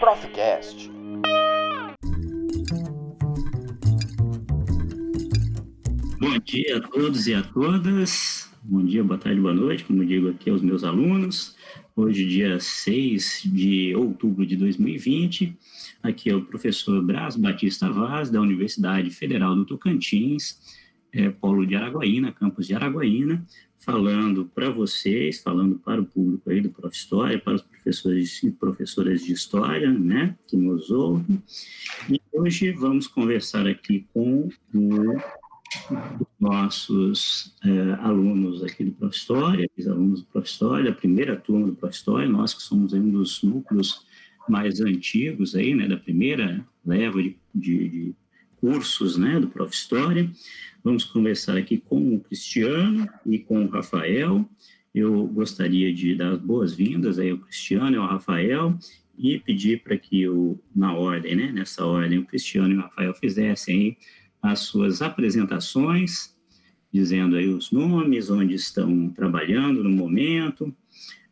Profcast. Bom dia a todos e a todas. Bom dia, boa tarde, boa noite, como digo aqui aos meus alunos. Hoje, dia 6 de outubro de 2020. Aqui é o professor Braz Batista Vaz, da Universidade Federal do Tocantins, é, Polo de Araguaína, campus de Araguaína, falando para vocês, falando para o público aí do Prof. História, para os professores e professoras de História, né, que nos ouvem. E hoje vamos conversar aqui com o nossos é, alunos aqui do Prof. História, os alunos do Prof. História, a primeira turma do Prof. História, nós que somos um dos núcleos mais antigos aí, né, da primeira leva de, de, de cursos, né, do Prof. História. Vamos conversar aqui com o Cristiano e com o Rafael. Eu gostaria de dar as boas-vindas aí ao Cristiano e ao Rafael e pedir para que, o, na ordem, né, nessa ordem, o Cristiano e o Rafael fizessem as suas apresentações, dizendo aí os nomes, onde estão trabalhando no momento,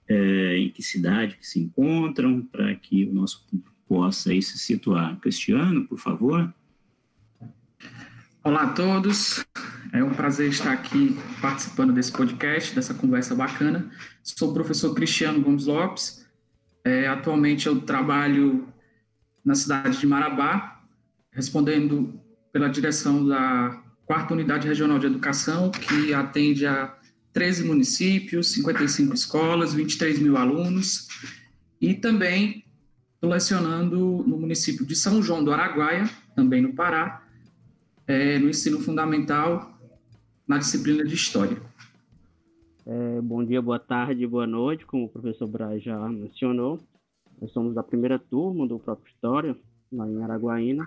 é, em que cidade que se encontram, para que o nosso público possa aí se situar. Cristiano, por favor. Olá a todos, é um prazer estar aqui participando desse podcast, dessa conversa bacana. Sou o professor Cristiano Gomes Lopes, é, atualmente eu trabalho na cidade de Marabá, respondendo pela direção da quarta unidade regional de educação, que atende a 13 municípios, 55 escolas, 23 mil alunos, e também lecionando no município de São João do Araguaia, também no Pará, é, no ensino fundamental, na disciplina de História. É, bom dia, boa tarde, boa noite, como o professor Braz já mencionou. Nós somos da primeira turma do próprio História, lá em Araguaína,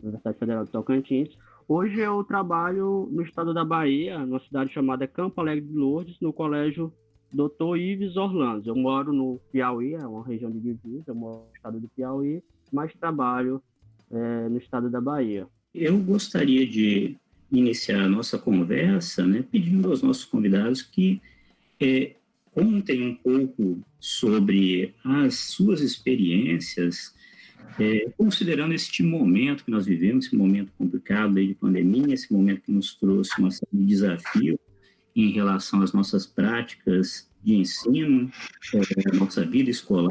Universidade Federal de Tocantins. Hoje eu trabalho no estado da Bahia, numa cidade chamada Campo Alegre de Lourdes, no colégio Dr. Ives Orlando. Eu moro no Piauí, é uma região de divisa, eu moro no estado do Piauí, mas trabalho é, no estado da Bahia. Eu gostaria de iniciar a nossa conversa né, pedindo aos nossos convidados que é, contem um pouco sobre as suas experiências, é, considerando este momento que nós vivemos, esse momento complicado aí de pandemia, esse momento que nos trouxe uma série de desafios em relação às nossas práticas de ensino, é, nossa vida escolar,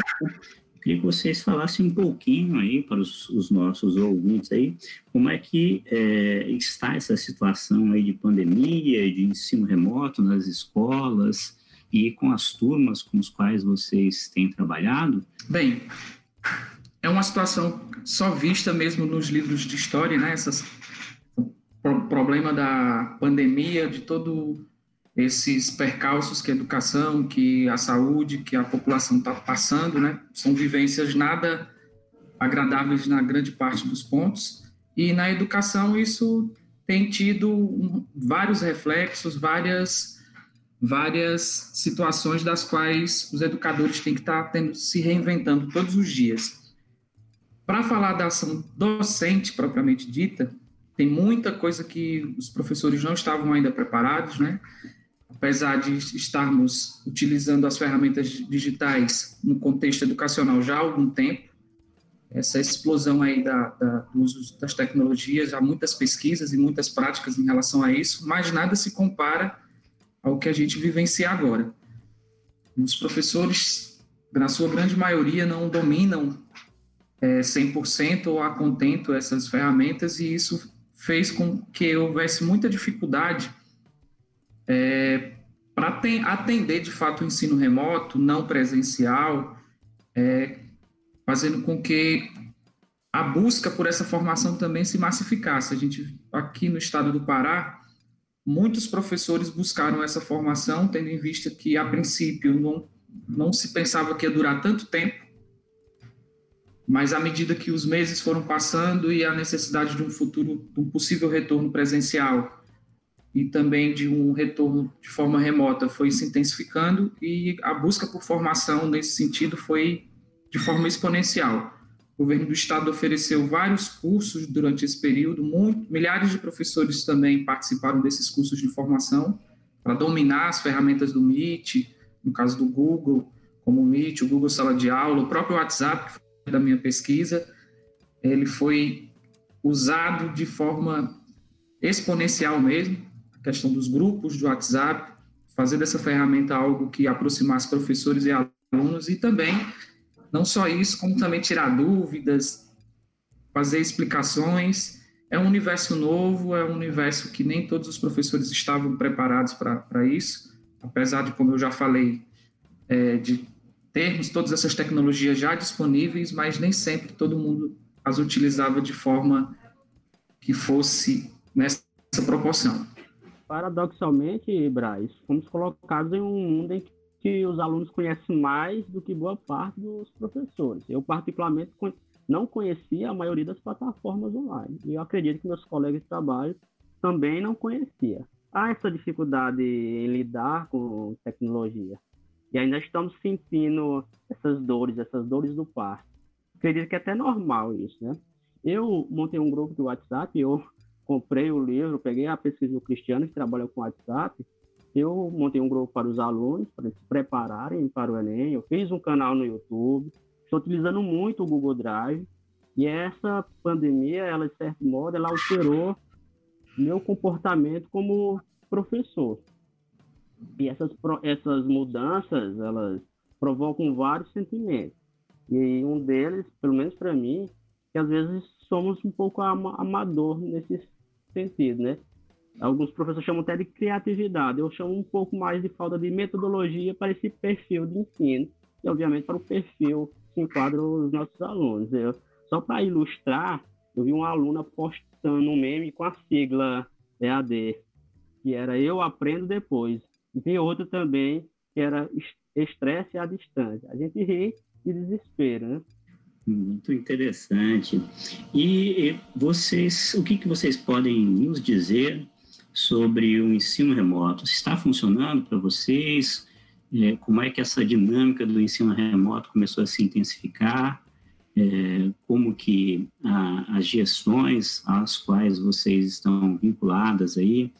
Queria que vocês falassem um pouquinho aí para os, os nossos ouvintes aí, como é que é, está essa situação aí de pandemia, de ensino remoto nas escolas e com as turmas com as quais vocês têm trabalhado? Bem, é uma situação só vista mesmo nos livros de história, né? Essas, o problema da pandemia, de todo esses percalços que a educação, que a saúde, que a população está passando, né? São vivências nada agradáveis na grande parte dos pontos. E na educação isso tem tido vários reflexos, várias várias situações das quais os educadores têm que estar tá tendo, se reinventando todos os dias. Para falar da ação docente propriamente dita, tem muita coisa que os professores não estavam ainda preparados, né? Apesar de estarmos utilizando as ferramentas digitais no contexto educacional já há algum tempo, essa explosão aí da, da, do uso das tecnologias, há muitas pesquisas e muitas práticas em relação a isso, mas nada se compara ao que a gente vivencia agora. Os professores, na sua grande maioria, não dominam é, 100% ou a contento essas ferramentas e isso fez com que houvesse muita dificuldade é, para atender de fato o ensino remoto, não presencial, é, fazendo com que a busca por essa formação também se massificasse. A gente, aqui no estado do Pará, muitos professores buscaram essa formação, tendo em vista que, a princípio, não, não se pensava que ia durar tanto tempo, mas à medida que os meses foram passando e a necessidade de um futuro, de um possível retorno presencial e também de um retorno de forma remota foi se intensificando e a busca por formação nesse sentido foi de forma exponencial. O governo do estado ofereceu vários cursos durante esse período, muito, milhares de professores também participaram desses cursos de formação para dominar as ferramentas do Meet, no caso do Google, como o Meet, o Google Sala de Aula, o próprio WhatsApp, da minha pesquisa, ele foi usado de forma exponencial mesmo, a questão dos grupos do WhatsApp, fazer dessa ferramenta algo que aproximasse professores e alunos e também não só isso, como também tirar dúvidas, fazer explicações. É um universo novo, é um universo que nem todos os professores estavam preparados para isso, apesar de, como eu já falei, é, de termos todas essas tecnologias já disponíveis, mas nem sempre todo mundo as utilizava de forma que fosse nessa proporção. Paradoxalmente, Braz, fomos colocados em um mundo em que os alunos conhecem mais do que boa parte dos professores. Eu, particularmente, não conhecia a maioria das plataformas online. E eu acredito que meus colegas de trabalho também não conhecia. Há essa dificuldade em lidar com tecnologia. E ainda estamos sentindo essas dores, essas dores do parto. Acredito que é até normal isso, né? Eu montei um grupo do WhatsApp, eu comprei o livro, peguei a pesquisa do Cristiano, que trabalha com WhatsApp, eu montei um grupo para os alunos, para eles se prepararem para o Enem. Eu fiz um canal no YouTube. Estou utilizando muito o Google Drive. E essa pandemia, ela, de certo modo, ela alterou meu comportamento como professor. E essas, essas mudanças, elas provocam vários sentimentos. E um deles, pelo menos para mim, que às vezes somos um pouco amador nesse sentido, né? Alguns professores chamam até de criatividade. Eu chamo um pouco mais de falta de metodologia para esse perfil de ensino. E, obviamente, para o perfil que enquadra os nossos alunos. Eu, só para ilustrar, eu vi uma aluna postando um meme com a sigla EAD, que era Eu Aprendo Depois. E tem outro também, que era Estresse à Distância. A gente ri de desespero, né? Muito interessante. E vocês, o que, que vocês podem nos dizer sobre o ensino remoto. Está funcionando para vocês? É, como é que essa dinâmica do ensino remoto começou a se intensificar? É, como que as gestões às quais vocês estão vinculadas aí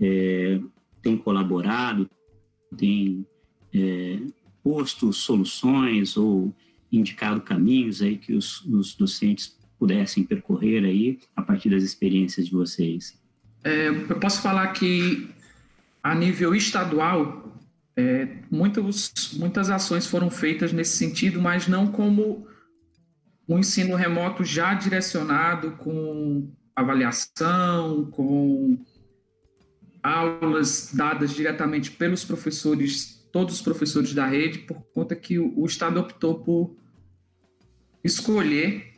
é, têm colaborado, têm posto soluções ou indicado caminhos aí que os, os docentes pudessem percorrer aí a partir das experiências de vocês? É, eu posso falar que, a nível estadual, é, muitas ações foram feitas nesse sentido, mas não como um ensino remoto já direcionado com avaliação, com aulas dadas diretamente pelos professores, todos os professores da rede, por conta que o, o Estado optou por escolher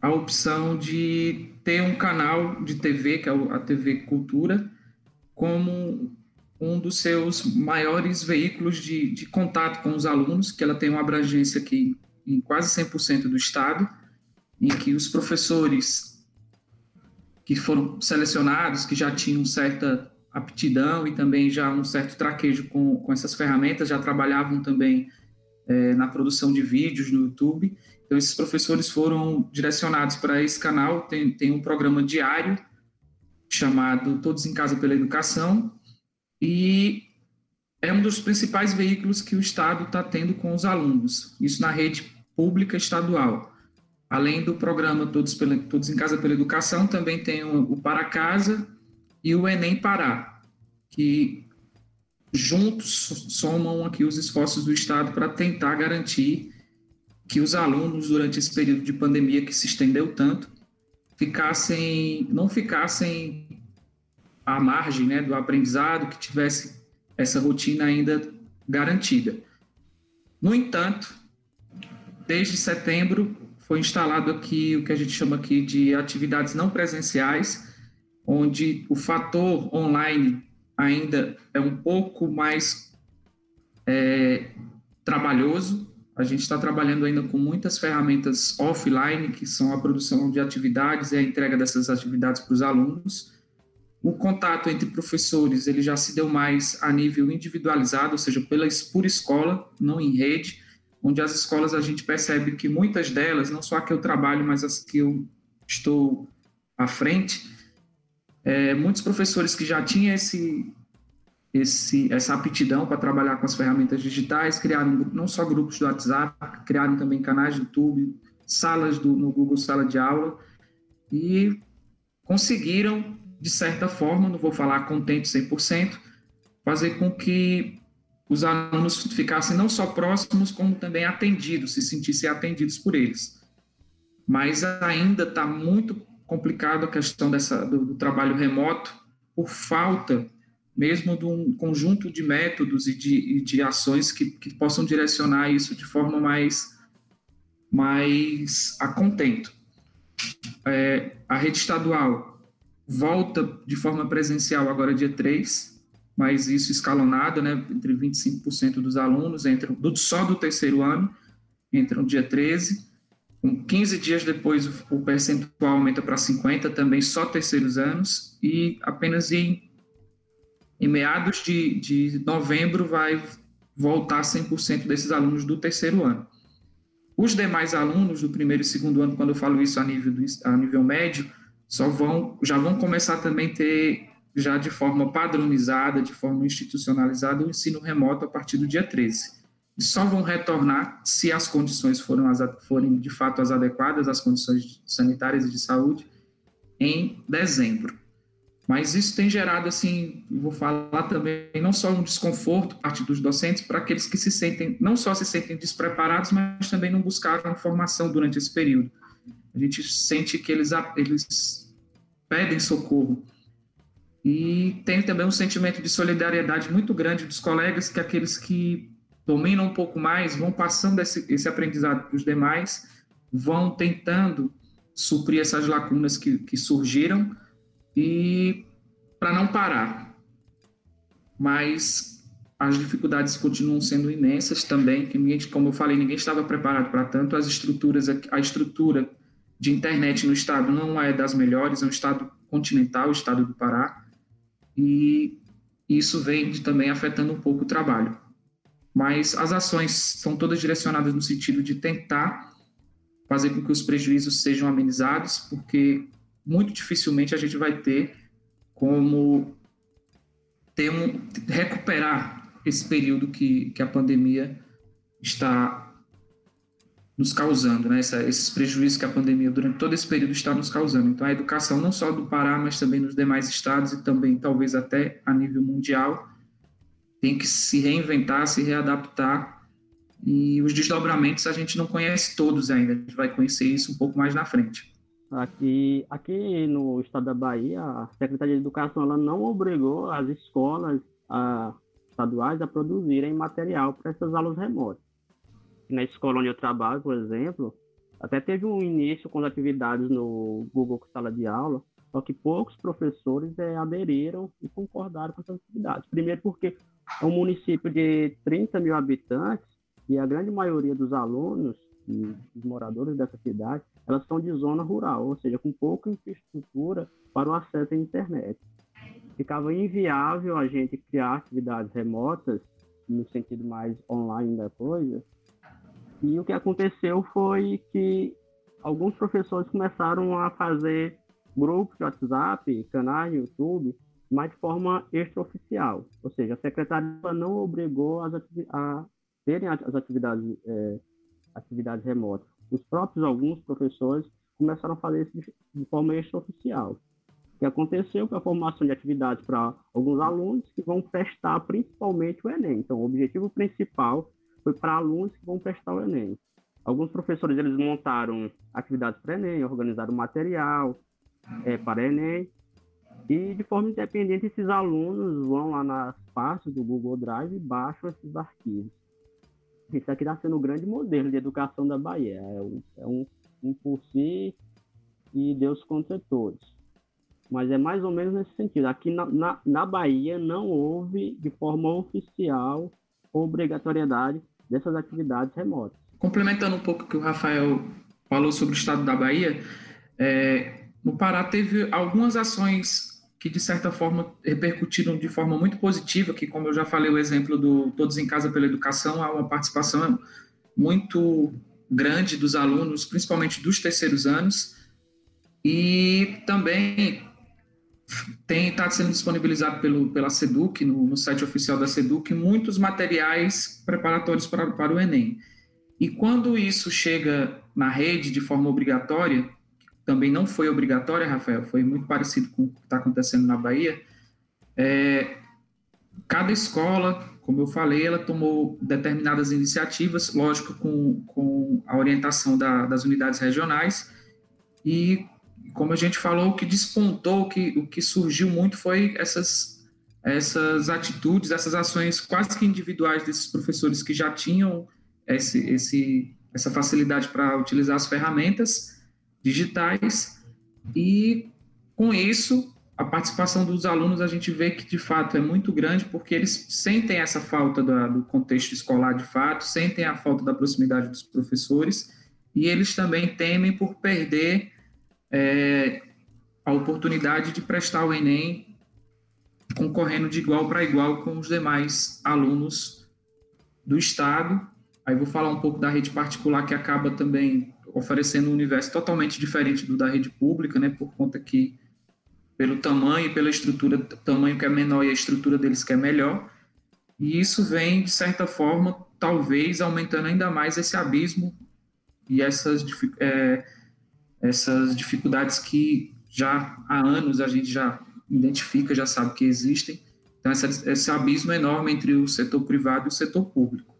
a opção de ter um canal de TV, que é a TV Cultura, como um dos seus maiores veículos de, de contato com os alunos, que ela tem uma abrangência aqui em quase 100% do estado, em que os professores que foram selecionados, que já tinham certa aptidão e também já um certo traquejo com, com essas ferramentas, já trabalhavam também é, na produção de vídeos no YouTube então, esses professores foram direcionados para esse canal. Tem, tem um programa diário chamado Todos em Casa pela Educação e é um dos principais veículos que o Estado está tendo com os alunos, isso na rede pública estadual. Além do programa Todos, pela, Todos em Casa pela Educação, também tem o, o Para Casa e o Enem Pará, que juntos somam aqui os esforços do Estado para tentar garantir que os alunos, durante esse período de pandemia que se estendeu tanto, ficassem, não ficassem à margem né, do aprendizado, que tivesse essa rotina ainda garantida. No entanto, desde setembro foi instalado aqui o que a gente chama aqui de atividades não presenciais, onde o fator online ainda é um pouco mais é, trabalhoso, a gente está trabalhando ainda com muitas ferramentas offline, que são a produção de atividades e a entrega dessas atividades para os alunos. O contato entre professores ele já se deu mais a nível individualizado, ou seja, pela, por escola, não em rede, onde as escolas a gente percebe que muitas delas, não só a que eu trabalho, mas as que eu estou à frente, é, muitos professores que já tinham esse, esse, essa aptidão para trabalhar com as ferramentas digitais, criaram não só grupos do WhatsApp, criaram também canais do YouTube, salas do, no Google Sala de Aula, e conseguiram, de certa forma, não vou falar contente 100%, fazer com que os alunos ficassem não só próximos, como também atendidos, se sentissem atendidos por eles. Mas ainda está muito complicado a questão dessa, do, do trabalho remoto, por falta mesmo de um conjunto de métodos e de, de ações que, que, possam direcionar isso de forma mais, mais a contento. É, a rede estadual volta de forma presencial agora dia 3, mas isso escalonado, né, entre 25% dos alunos entram do, só do terceiro ano, entram dia 13, com 15 dias depois o percentual aumenta para 50, também só terceiros anos, e apenas em em meados de, de novembro vai voltar 100% desses alunos do terceiro ano. Os demais alunos do primeiro e segundo ano, quando eu falo isso a nível, do, a nível médio, só vão, já vão começar também a ter, já de forma padronizada, de forma institucionalizada, o ensino remoto a partir do dia 13. Só vão retornar se as condições foram as, forem de fato as adequadas, as condições sanitárias e de saúde, em dezembro. Mas isso tem gerado, assim, vou falar também, não só um desconforto parte dos docentes, para aqueles que se sentem, não só se sentem despreparados, mas também não buscaram formação durante esse período. A gente sente que eles, eles pedem socorro. E tem também um sentimento de solidariedade muito grande dos colegas, que aqueles que dominam um pouco mais vão passando esse, esse aprendizado para os demais, vão tentando suprir essas lacunas que, que surgiram e para não parar. Mas as dificuldades continuam sendo imensas também, que ninguém, como eu falei, ninguém estava preparado para tanto. As estruturas, a estrutura de internet no estado não é das melhores, é um estado continental, o estado do Pará, e isso vem também afetando um pouco o trabalho. Mas as ações são todas direcionadas no sentido de tentar fazer com que os prejuízos sejam amenizados, porque muito dificilmente a gente vai ter como ter um, recuperar esse período que, que a pandemia está nos causando, né? Essa, esses prejuízos que a pandemia durante todo esse período está nos causando. Então, a educação não só do Pará, mas também nos demais estados e também talvez até a nível mundial tem que se reinventar, se readaptar e os desdobramentos a gente não conhece todos ainda. A gente vai conhecer isso um pouco mais na frente. Aqui, aqui no estado da Bahia, a Secretaria de Educação ela não obrigou as escolas a, estaduais a produzirem material para essas aulas remotas. Na escola onde eu trabalho, por exemplo, até teve um início com as atividades no Google Sala de Aula, só que poucos professores é, aderiram e concordaram com essas atividades. Primeiro porque é um município de 30 mil habitantes e a grande maioria dos alunos e os moradores dessa cidade elas são de zona rural, ou seja, com pouca infraestrutura para o acesso à internet. Ficava inviável a gente criar atividades remotas, no sentido mais online da coisa, e o que aconteceu foi que alguns professores começaram a fazer grupos de WhatsApp, canais no YouTube, mas de forma extraoficial. Ou seja, a secretaria não obrigou as a terem as atividades, é, atividades remotas os próprios alguns professores começaram a fazer isso de, forma extraoficial. O que aconteceu foi a formação de atividades para alguns alunos que vão prestar principalmente o Enem. Então, o objetivo principal foi para alunos que vão prestar o Enem. Alguns professores eles montaram atividades para Enem, organizaram material é, para Enem, e de forma independente esses alunos vão lá nas pastas do Google Drive e baixam esses arquivos. Isso aqui está sendo o grande modelo de educação da Bahia. É um, é um, um por si e Deus contra todos. Mas é mais ou menos nesse sentido. Aqui na, na, na Bahia não houve, de forma oficial, obrigatoriedade dessas atividades remotas. Complementando um pouco o que o Rafael falou sobre o estado da Bahia, é, no Pará teve algumas ações que de certa forma repercutiram de forma muito positiva, que como eu já falei o exemplo do Todos em Casa pela Educação, há uma participação muito grande dos alunos, principalmente dos terceiros anos, e também tem está sendo disponibilizado pelo, pela SEDUC, no, no, site oficial da SEDUC, muitos materiais preparatórios para, para o Enem. E quando isso chega na rede de forma obrigatória, também não foi obrigatória, Rafael, foi muito parecido com o que está acontecendo na Bahia, é, cada escola, como eu falei, ela tomou determinadas iniciativas, lógico, com, com a orientação da, das unidades regionais, e como a gente falou, o que despontou, o que, o que surgiu muito foi essas, essas atitudes, essas ações quase que individuais desses professores que já tinham esse, esse, essa facilidade para utilizar as ferramentas digitais e com isso a participação dos alunos a gente vê que de fato é muito grande porque eles sentem essa falta do, do contexto escolar de fato, sentem a falta da proximidade dos professores e eles também temem por perder é, a oportunidade de prestar o Enem concorrendo de igual para igual com os demais alunos do Estado. Aí vou falar um pouco da rede particular, que acaba também oferecendo um universo totalmente diferente do da rede pública, né, por conta que, pelo tamanho e pela estrutura, tamanho que é menor e a estrutura deles que é melhor, e isso vem, de certa forma, talvez aumentando ainda mais esse abismo e essas é, essas dificuldades que já há anos a gente já identifica, já sabe que existem. Então, essa, esse abismo enorme entre o setor privado e o setor público.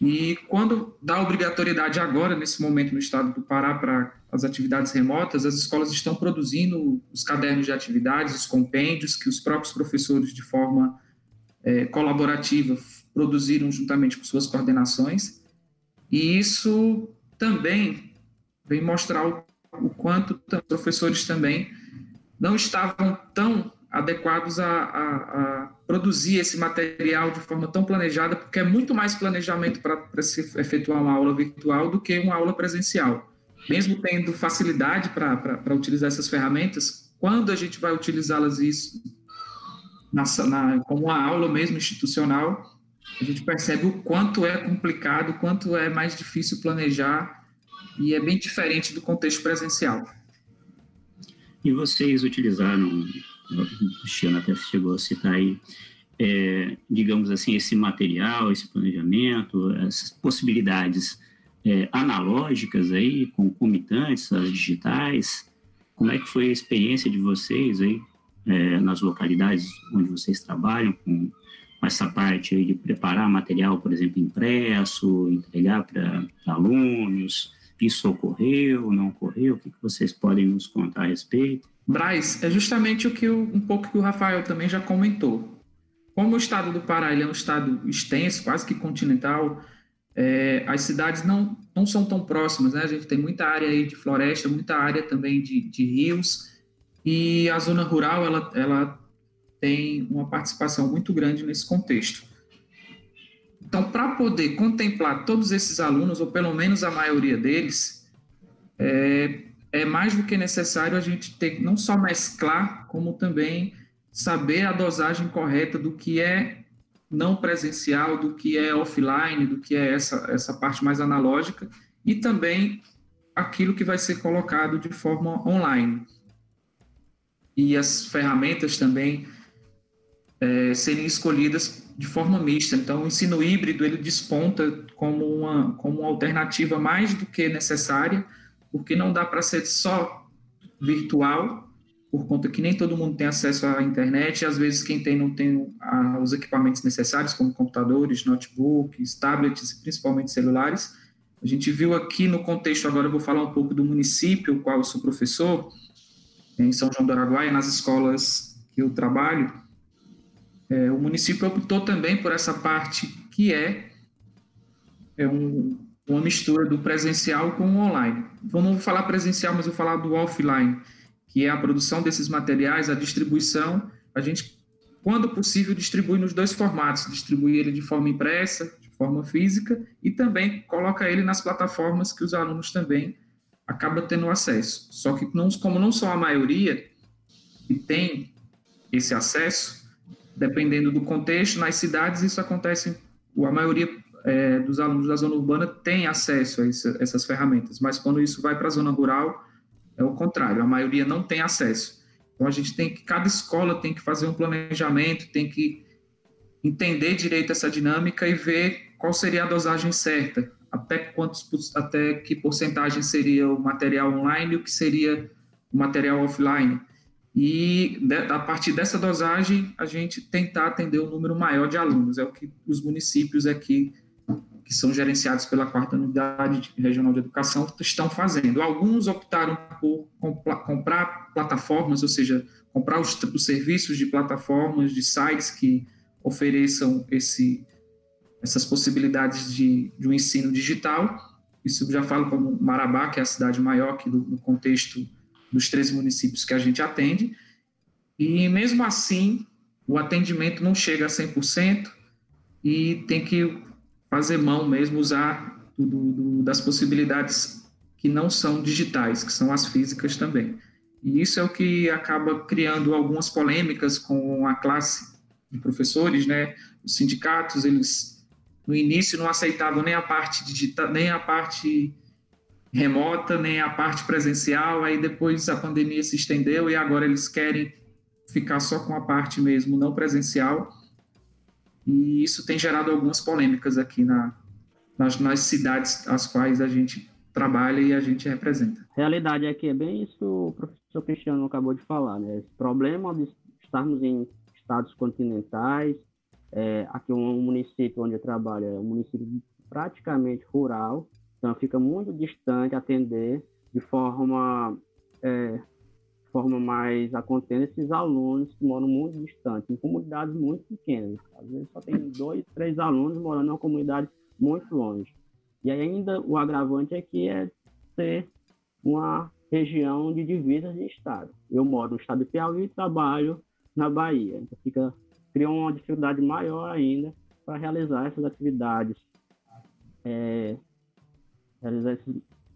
E quando dá obrigatoriedade agora, nesse momento no estado do Pará, para as atividades remotas, as escolas estão produzindo os cadernos de atividades, os compêndios que os próprios professores, de forma é, colaborativa, produziram juntamente com suas coordenações. E isso também vem mostrar o o quanto os professores também não estavam tão adequados a, a, a, produzir esse material de forma tão planejada, porque é muito mais planejamento para se efetuar uma aula virtual do que uma aula presencial. Mesmo tendo facilidade para utilizar essas ferramentas, quando a gente vai utilizá-las isso na, na, como uma aula mesmo institucional, a gente percebe o quanto é complicado, o quanto é mais difícil planejar e é bem diferente do contexto presencial. E vocês utilizaram, o Cristiano até chegou a citar aí, é, digamos assim, esse material, esse planejamento, essas possibilidades é, analógicas aí, concomitantes às digitais. Como é que foi a experiência de vocês aí é, nas localidades onde vocês trabalham com essa parte aí de preparar material, por exemplo, impresso, entregar para alunos, isso ocorreu, não ocorreu? O que, vocês podem nos contar a respeito? Braz, é justamente o que o, um pouco que o Rafael também já comentou. Como o estado do Pará é um estado extenso, quase que continental, é, as cidades não, não são tão próximas, né? A gente tem muita área aí de floresta, muita área também de, de rios, e a zona rural ela, ela tem uma participação muito grande nesse contexto. Então, para poder contemplar todos esses alunos, ou pelo menos a maioria deles, é, é mais do que necessário a gente ter não só mesclar, como também saber a dosagem correta do que é não presencial, do que é offline, do que é essa, essa parte mais analógica, e também aquilo que vai ser colocado de forma online. E as ferramentas também é, serem escolhidas de forma mista. Então, o ensino híbrido ele desponta como uma, como uma alternativa mais do que necessária, porque não dá para ser só virtual, por conta que nem todo mundo tem acesso à internet, e às vezes quem tem não tem a, os equipamentos necessários, como computadores, notebooks, tablets, principalmente celulares. A gente viu aqui no contexto, agora eu vou falar um pouco do município, o qual eu sou professor, em São João do Araguaia, nas escolas que eu trabalho, é, o município optou também por essa parte que é, é um, uma mistura do presencial com o online. Vamos falar presencial, mas vou falar do offline, que é a produção desses materiais, a distribuição. A gente, quando possível, distribui nos dois formatos: distribui ele de forma impressa, de forma física, e também coloca ele nas plataformas que os alunos também acabam tendo acesso. Só que, não, como não são a maioria que tem esse acesso, dependendo do contexto, nas cidades isso acontece, a maioria é, dos alunos da zona urbana têm acesso a essa, essas ferramentas, mas quando isso vai para a zona rural, é o contrário, a maioria não tem acesso. Então a gente tem que, cada escola tem que fazer um planejamento, tem que entender direito essa dinâmica e ver qual seria a dosagem certa, até quantos, até que porcentagem seria o material online e o que seria o material offline. E a partir dessa dosagem, a gente tentar atender um número maior de alunos. É o que os municípios aqui, que são gerenciados pela quarta unidade regional de educação, estão fazendo. Alguns optaram por comprar plataformas, ou seja, comprar os, os serviços de plataformas, de sites que ofereçam esse, essas possibilidades de, de um ensino digital. Isso eu já falo como Marabá, que é a cidade maior aqui do, contexto dos 13 municípios que a gente atende. E mesmo assim, o atendimento não chega a 100% e tem que fazer mão mesmo, usar do, do, das possibilidades que não são digitais, que são as físicas também. E isso é o que acaba criando algumas polêmicas com a classe de professores, né? Os sindicatos, eles no início não aceitavam nem a parte digital, nem a parte remota, nem a parte presencial, aí depois a pandemia se estendeu e agora eles querem ficar só com a parte mesmo não presencial. E isso tem gerado algumas polêmicas aqui na, nas, nas cidades as quais a gente trabalha e a gente representa. A realidade é que é bem isso que o professor Cristiano acabou de falar, né? Esse problema de estarmos em estados continentais, é, aqui um município onde eu trabalho é um município praticamente rural, então fica muito distante atender de forma, é, forma mais acontecendo esses alunos que moram muito distante, em comunidades muito pequenas. Às vezes só tem dois, três alunos morando em uma comunidade muito longe. E ainda o agravante é que é ser uma região de divisas de estado. Eu moro no estado de Piauí e trabalho na Bahia. Então fica cria uma dificuldade maior ainda para realizar essas atividades é, realizar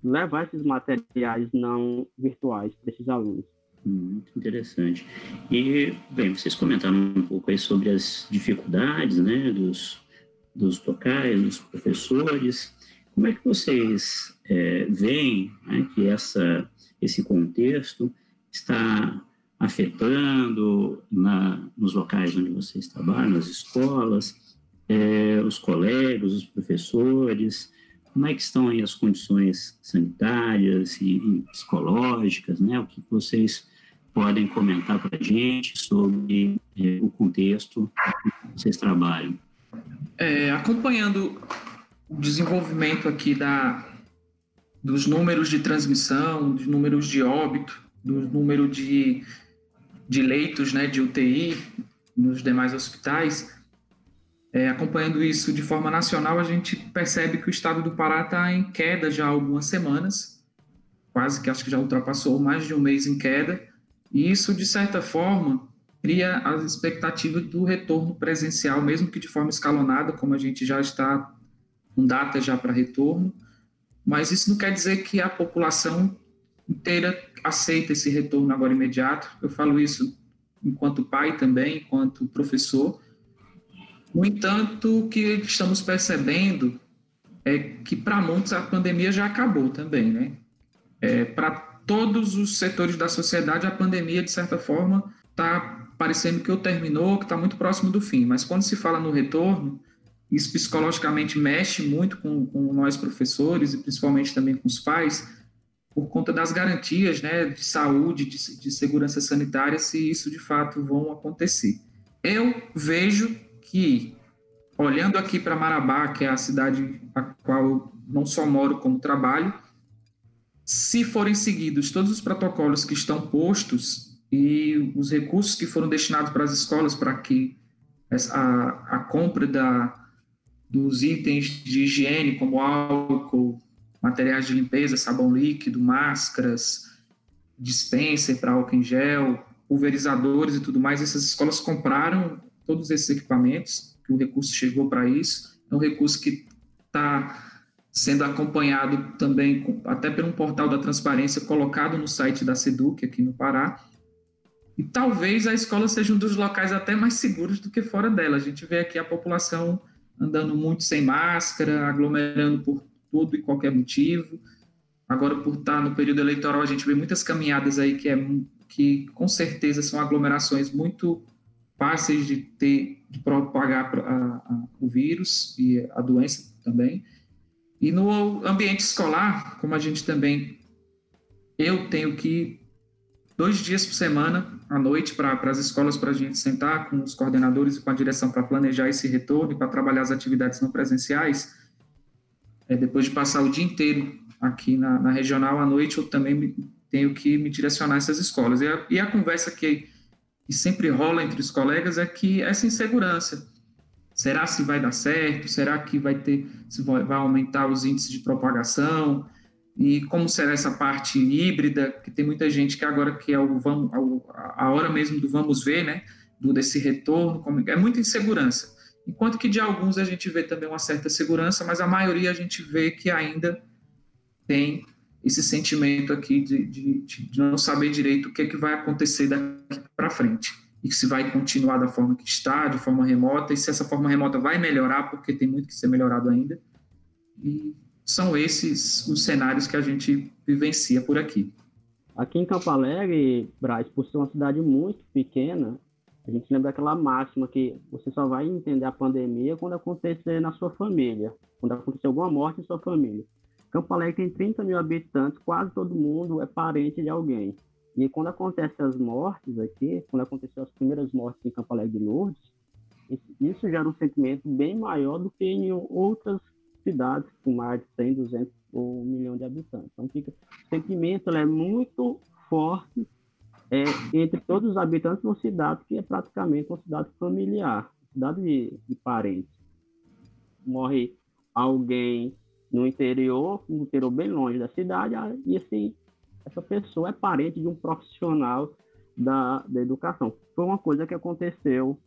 levar esses materiais não virtuais para esses alunos. Muito interessante. E, bem, vocês comentaram um pouco aí sobre as dificuldades, né, dos, dos locais, dos professores. Como é que vocês é, veem né, que essa, esse contexto está afetando na, nos locais onde vocês trabalham, nas escolas, é, os colegas, os professores, como é que estão aí as condições sanitárias e, e psicológicas, né? O que vocês podem comentar para a gente sobre é, o contexto que vocês trabalham? É, acompanhando o desenvolvimento aqui da, dos números de transmissão, dos números de óbito, do número de, de leitos né, de UTI nos demais hospitais, é, acompanhando isso de forma nacional, a gente percebe que o estado do Pará está em queda já há algumas semanas, quase que acho que já ultrapassou mais de um mês em queda, e isso, de certa forma, cria a expectativa do retorno presencial, mesmo que de forma escalonada, como a gente já está com data já para retorno, mas isso não quer dizer que a população inteira aceita esse retorno agora imediato. Eu falo isso enquanto pai também, enquanto professor, no entanto, o que estamos percebendo é que para muitos a pandemia já acabou também, né? É, para todos os setores da sociedade, a pandemia, de certa forma, está parecendo que ou terminou, que está muito próximo do fim. Mas quando se fala no retorno, isso psicologicamente mexe muito com, com nós professores e principalmente também com os pais, por conta das garantias né, de saúde, de, de segurança sanitária, se isso de fato vão acontecer. Eu vejo que, olhando aqui para Marabá, que é a cidade a qual não só moro como trabalho, se forem seguidos todos os protocolos que estão postos e os recursos que foram destinados para as escolas para que a, a compra da, dos itens de higiene, como álcool, materiais de limpeza, sabão líquido, máscaras, dispenser para álcool em gel, pulverizadores e tudo mais, essas escolas compraram todos esses equipamentos, que o recurso chegou para isso. É um recurso que está sendo acompanhado também até pelo portal da transparência colocado no site da Seduc aqui no Pará. E talvez a escola seja um dos locais até mais seguros do que fora dela. A gente vê aqui a população andando muito sem máscara, aglomerando por todo e qualquer motivo. Agora, por estar no período eleitoral, a gente vê muitas caminhadas aí que, é, que com certeza são aglomerações muito fáceis de ter, de propagar a, a, o vírus e a doença também. E no ambiente escolar, como a gente também, eu tenho que dois dias por semana, à noite, para as escolas, para a gente sentar com os coordenadores e com a direção para planejar esse retorno e para trabalhar as atividades não presenciais. É, depois de passar o dia inteiro aqui na, na regional, à noite, eu também me, tenho que me direcionar a essas escolas. E a, e a conversa que, que sempre rola entre os colegas é que essa insegurança Será se vai dar certo? Será que vai ter, se vai, aumentar os índices de propagação? E como será essa parte híbrida? Que tem muita gente que agora que é o vamos, a hora mesmo do vamos ver, né? Do desse retorno, é muita insegurança. Enquanto que de alguns a gente vê também uma certa segurança, mas a maioria a gente vê que ainda tem esse sentimento aqui de, de, de não saber direito o que, é que vai acontecer daqui para frente e se vai continuar da forma que está, de forma remota, e se essa forma remota vai melhorar, porque tem muito que ser melhorado ainda. E são esses os cenários que a gente vivencia por aqui. Aqui em Campo Alegre, Braz, por ser uma cidade muito pequena, a gente lembra aquela máxima que você só vai entender a pandemia quando acontecer na sua família, quando acontecer alguma morte em sua família. Campo Alegre tem 30 mil habitantes, quase todo mundo é parente de alguém. E quando acontecem as mortes aqui, quando aconteceu as primeiras mortes em Campo Alegre de Lourdes, isso gera um sentimento bem maior do que em outras cidades com mais de 100, 200 ou 1 milhão de habitantes. Então, fica, o sentimento é muito forte é, entre todos os habitantes de uma cidade que é praticamente uma cidade familiar, cidade de, de parentes. Morre alguém no interior, no interior bem longe da cidade, e assim essa pessoa é parente de um profissional da, da educação. Foi uma coisa que aconteceu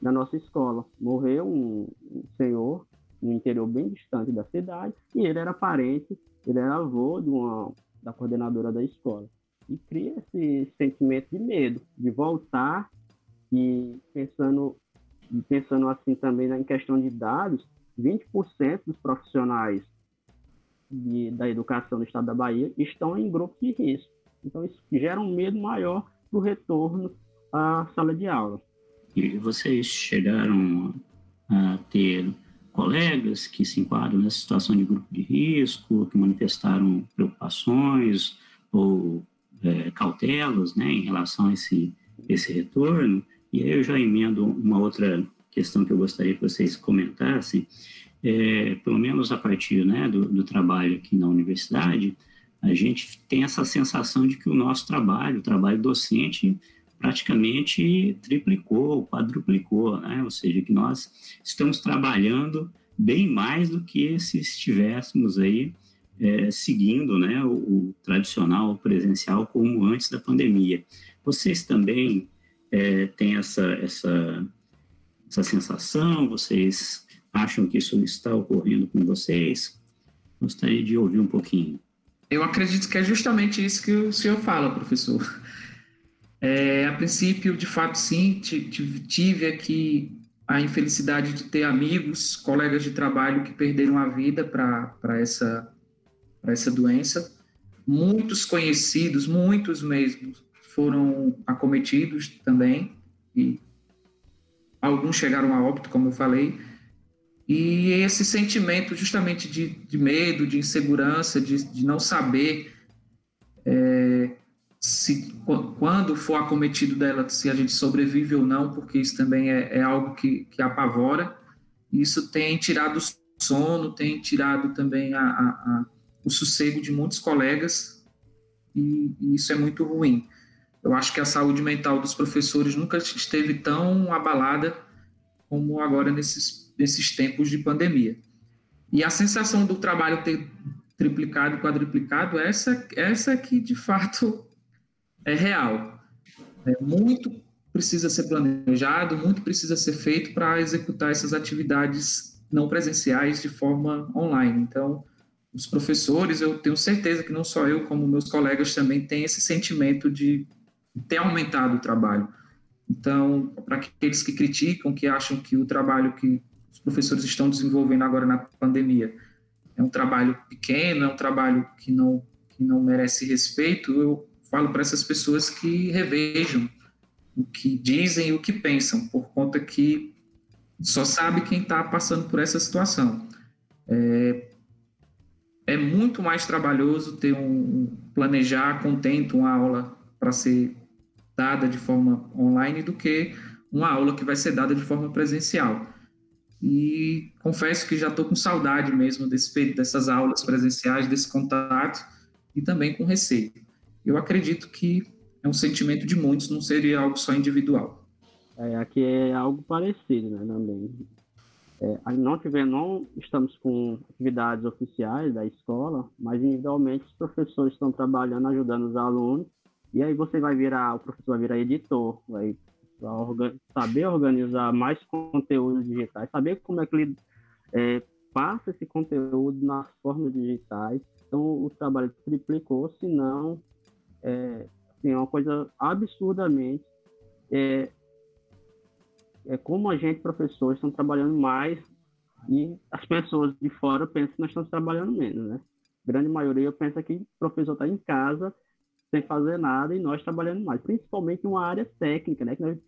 na nossa escola. Morreu um, um senhor no interior bem distante da cidade e ele era parente, ele era avô de uma da coordenadora da escola. E cria esse sentimento de medo, de voltar e pensando pensando assim também em questão de dados, 20% dos profissionais de, da educação do estado da Bahia estão em grupos de risco. Então, isso gera um medo maior do retorno à sala de aula. E vocês chegaram a ter colegas que se enquadram nessa situação de grupo de risco, que manifestaram preocupações ou é, cautelas né, em relação a esse, esse retorno? E aí eu já emendo uma outra questão que eu gostaria que vocês comentassem, é, pelo menos a partir né, do, do, trabalho aqui na universidade, a gente tem essa sensação de que o nosso trabalho, o trabalho docente, praticamente triplicou, quadruplicou, né? ou seja, que nós estamos trabalhando bem mais do que se estivéssemos aí é, seguindo né, o, o, tradicional presencial como antes da pandemia. Vocês também é, têm essa, essa, essa sensação? Vocês acham que isso está ocorrendo com vocês? Gostaria de ouvir um pouquinho. Eu acredito que é justamente isso que o senhor fala, professor. É, a princípio, de fato, sim, tive aqui a infelicidade de ter amigos, colegas de trabalho que perderam a vida para essa, essa doença. Muitos conhecidos, muitos mesmo, foram acometidos também, e alguns chegaram a óbito, como eu falei. E esse sentimento justamente de, de medo, de insegurança, de, de não saber é, se quando for acometido dela, se a gente sobrevive ou não, porque isso também é, é algo que, que apavora. Isso tem tirado o sono, tem tirado também a, a, a, o sossego de muitos colegas, e, e isso é muito ruim. Eu acho que a saúde mental dos professores nunca esteve tão abalada como agora nesses nesses tempos de pandemia. E a sensação do trabalho ter triplicado, quadriplicado, essa, essa é que de fato é real. É, muito precisa ser planejado, muito precisa ser feito para executar essas atividades não presenciais de forma online. Então, os professores, eu tenho certeza que não só eu, como meus colegas também têm esse sentimento de ter aumentado o trabalho. Então, para aqueles que criticam, que acham que o trabalho que os professores estão desenvolvendo agora na pandemia é um trabalho pequeno, é um trabalho que não, que não merece respeito, eu falo para essas pessoas que revejam o que dizem e o que pensam, por conta que só sabe quem está passando por essa situação. É, é muito mais trabalhoso ter um planejar contento uma aula para ser dada de forma online do que uma aula que vai ser dada de forma presencial. E confesso que já estou com saudade mesmo desse, dessas aulas presenciais, desse contato e também com receio. Eu acredito que é um sentimento de muitos, não seria algo só individual. É, aqui é algo parecido, né, também. É, não, tivemos, não estamos com atividades oficiais da escola, mas individualmente os professores estão trabalhando, ajudando os alunos, e aí você vai virar, o professor vai virar editor, vai saber organizar mais conteúdos digitais, saber como é que ele é, passa esse conteúdo nas formas digitais. Então, o trabalho triplicou, se não, é, assim, é uma coisa absurdamente. É, é como a gente, professores, estão trabalhando mais e as pessoas de fora pensam que nós estamos trabalhando menos, né? Grande maioria pensa que o professor está em casa sem fazer nada e nós trabalhando mais, principalmente uma área técnica, né? Que nós,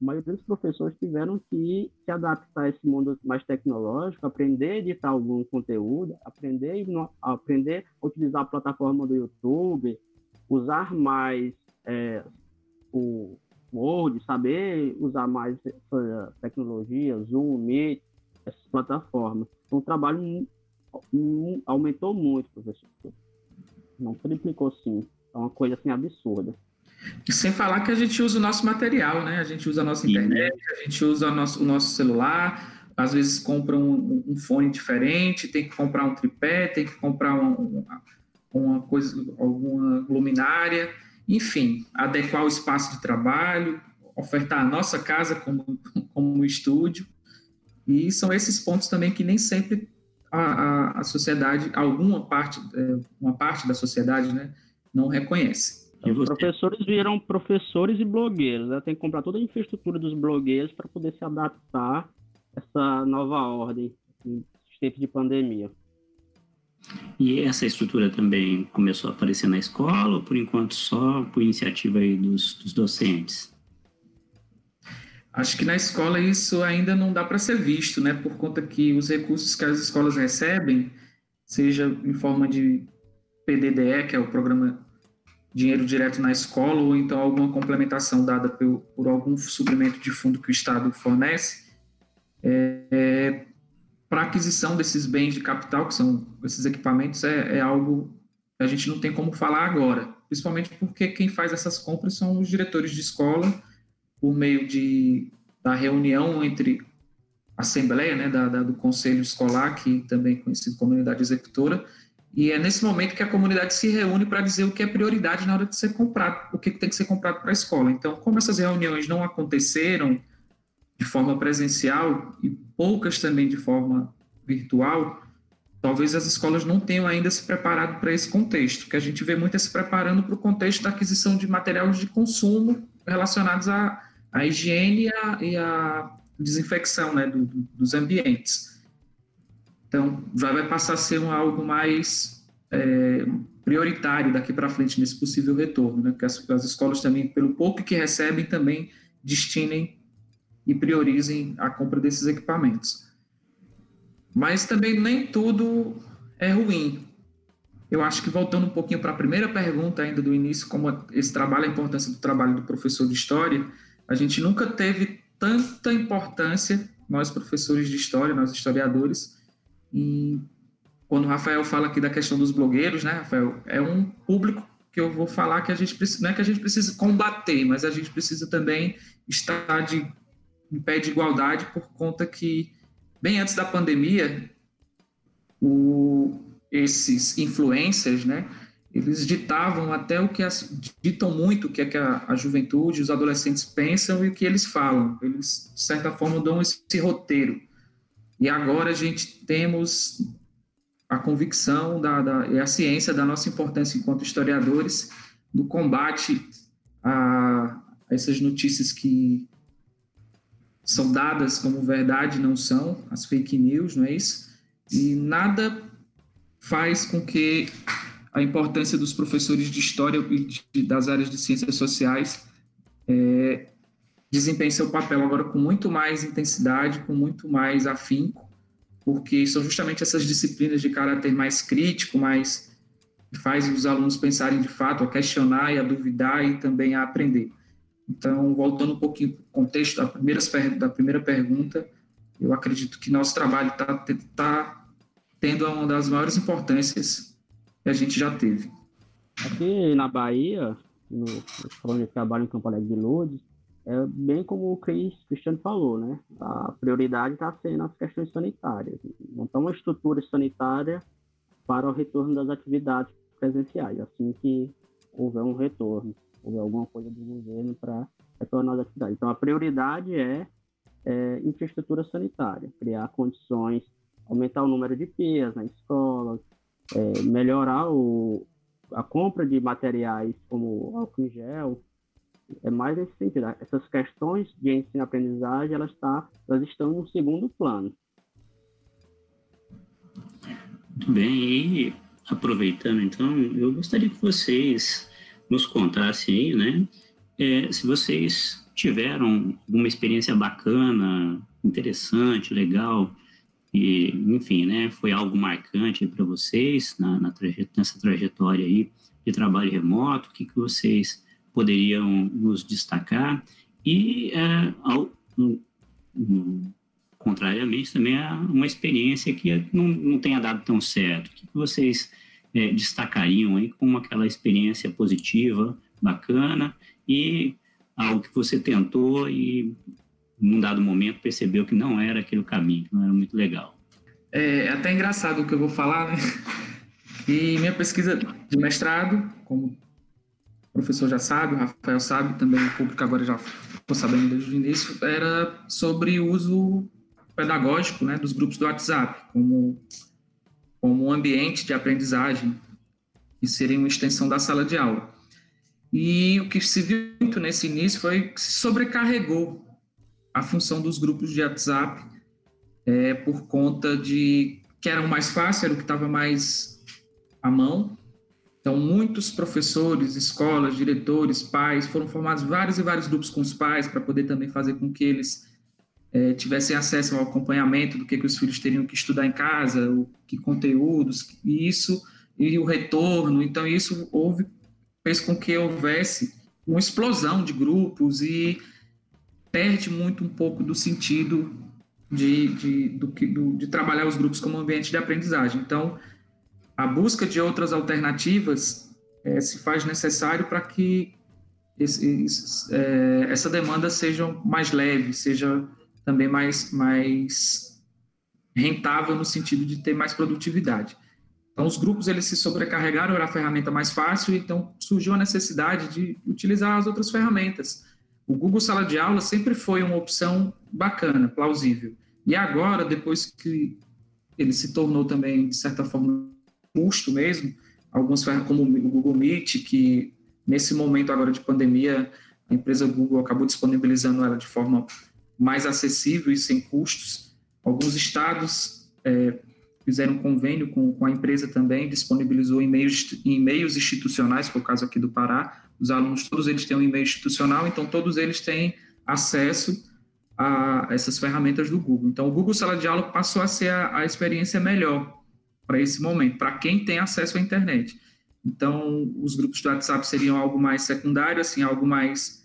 a maioria dos professores tiveram que se adaptar a esse mundo mais tecnológico, aprender a editar algum conteúdo, aprender, aprender a utilizar a plataforma do YouTube, usar mais é, o Word, saber usar mais essa tecnologia, Zoom, Meet, essas plataformas. Então, o trabalho aumentou muito, professor. Não triplicou, sim. É uma coisa assim absurda. E sem falar que a gente usa o nosso material, né? A gente usa a nossa internet, a gente usa o nosso, o nosso celular, às vezes compra um, um, fone diferente, tem que comprar um tripé, tem que comprar uma, uma coisa, alguma luminária, enfim, adequar o espaço de trabalho, ofertar a nossa casa como, como um estúdio. E são esses pontos também que nem sempre a, a, a sociedade, alguma parte, é, uma parte da sociedade, né, não reconhece. Os professores viram professores e blogueiros, né? Tem que comprar toda a infraestrutura dos blogueiros para poder se adaptar a essa nova ordem em tempos de pandemia. E essa estrutura também começou a aparecer na escola ou por enquanto só por iniciativa aí dos, dos docentes? Acho que na escola isso ainda não dá para ser visto, né? Por conta que os recursos que as escolas recebem, seja em forma de PDDE, que é o Programa Dinheiro Direto na Escola, ou então alguma complementação dada por, por algum suprimento de fundo que o Estado fornece, é, é, para aquisição desses bens de capital, que são esses equipamentos, é, é algo que a gente não tem como falar agora, principalmente porque quem faz essas compras são os diretores de escola, por meio de, da reunião entre a Assembleia, né, da, da, do Conselho Escolar, que também é conhecido como unidade executora, e é nesse momento que a comunidade se reúne para dizer o que é prioridade na hora de ser comprado, o que tem que ser comprado para a escola. Então, como essas reuniões não aconteceram de forma presencial e poucas também de forma virtual, talvez as escolas não tenham ainda se preparado para esse contexto, que a gente vê muito se preparando para o contexto da aquisição de materiais de consumo relacionados à, à higiene e à, e à desinfecção né, do, do, dos ambientes. Então, já vai passar a ser um, algo mais é, prioritário daqui para frente nesse possível retorno, né? Porque as, as, escolas também, pelo pouco que recebem, também destinem e priorizem a compra desses equipamentos. Mas também nem tudo é ruim. Eu acho que voltando um pouquinho para a primeira pergunta ainda do início, como esse trabalho, a importância do trabalho do professor de história, a gente nunca teve tanta importância, nós professores de história, nós historiadores, e quando o Rafael fala aqui da questão dos blogueiros, né, Rafael, é um público que eu vou falar que a gente precisa, não é que a gente precisa combater, mas a gente precisa também estar de, em pé de igualdade por conta que, bem antes da pandemia, o, esses influencers, né, eles ditavam até o que as, ditam muito o que é que a, a, juventude, os adolescentes pensam e o que eles falam. Eles, de certa forma, dão esse, esse roteiro. E agora a gente temos a convicção da, da, e a ciência da nossa importância enquanto historiadores do combate a, a essas notícias que são dadas como verdade, não são, as fake news, não é isso? E nada faz com que a importância dos professores de história e das áreas de ciências sociais é, desempenhe seu papel agora com muito mais intensidade, com muito mais afinco, porque são justamente essas disciplinas de caráter mais crítico, mais que faz os alunos pensarem de fato, a questionar e a duvidar e também a aprender. Então, voltando um pouquinho para o contexto da primeira, da primeira pergunta, eu acredito que nosso trabalho está tá tendo uma das maiores importâncias que a gente já teve. Aqui na Bahia, no, falando de trabalho em Campo Alegre de Lourdes, é bem como o Chris Cristiano falou, né? A prioridade está sendo as questões sanitárias. Montar uma estrutura sanitária para o retorno das atividades presenciais, assim que houver um retorno, houver alguma coisa do governo para retornar às atividades. Então, a prioridade é, é infraestrutura sanitária, criar condições, aumentar o número de PIAs na escola, é, melhorar o, a compra de materiais como álcool em gel, é mais nesse sentido. Essas questões de ensino-aprendizagem, elas, tá, elas estão no segundo plano. Muito bem, e aproveitando então, eu gostaria que vocês nos contassem aí, né, é, se vocês tiveram uma experiência bacana, interessante, legal, e, enfim, né, foi algo marcante para vocês na, na nessa trajetória aí de trabalho remoto, o que, que vocês poderiam nos destacar e, é, ao, contrariamente, também é uma experiência que não, não tenha dado tão certo. O que, vocês é, destacariam aí como aquela experiência positiva, bacana e algo que você tentou e num dado momento percebeu que não era aquele caminho, que não era muito legal. É até engraçado o que eu vou falar, né? E minha pesquisa de mestrado, como professor já sabe, o Rafael sabe, também o público agora já ficou sabendo desde o início, era sobre o uso pedagógico né, dos grupos do WhatsApp, como, como um ambiente de aprendizagem, que seria uma extensão da sala de aula. E o que se viu muito nesse início foi que se sobrecarregou a função dos grupos de WhatsApp é, por conta de que eram mais fácil, era o que estava mais à mão. Então, muitos professores, escolas, diretores, pais, foram formados vários e vários grupos com os pais para poder também fazer com que eles é, tivessem acesso ao acompanhamento do que, que os filhos teriam que estudar em casa, o que conteúdos, e isso e o retorno. Então, isso houve fez com que houvesse uma explosão de grupos e perde muito um pouco do sentido de, de, do, de trabalhar os grupos como ambiente de aprendizagem. Então, a busca de outras alternativas é, se faz necessário para que esse, é, essa demanda seja mais leve, seja também mais, mais rentável no sentido de ter mais produtividade. Então, os grupos eles se sobrecarregaram, era a ferramenta mais fácil, então surgiu a necessidade de utilizar as outras ferramentas. O Google Sala de Aula sempre foi uma opção bacana, plausível. E agora, depois que ele se tornou também, de certa forma, custo mesmo, algumas ferramentas como o Google Meet, que nesse momento agora de pandemia, a empresa Google acabou disponibilizando ela de forma mais acessível e sem custos. Alguns estados é, fizeram convênio com, com a empresa também, disponibilizou e-mails, e-mails institucionais, foi o caso aqui do Pará. Os alunos, todos eles têm um e-mail institucional, então todos eles têm acesso a essas ferramentas do Google. Então, o Google Sala de Aula passou a ser a, a experiência melhor para esse momento, para quem tem acesso à internet. Então, os grupos do WhatsApp seriam algo mais secundário, assim, algo mais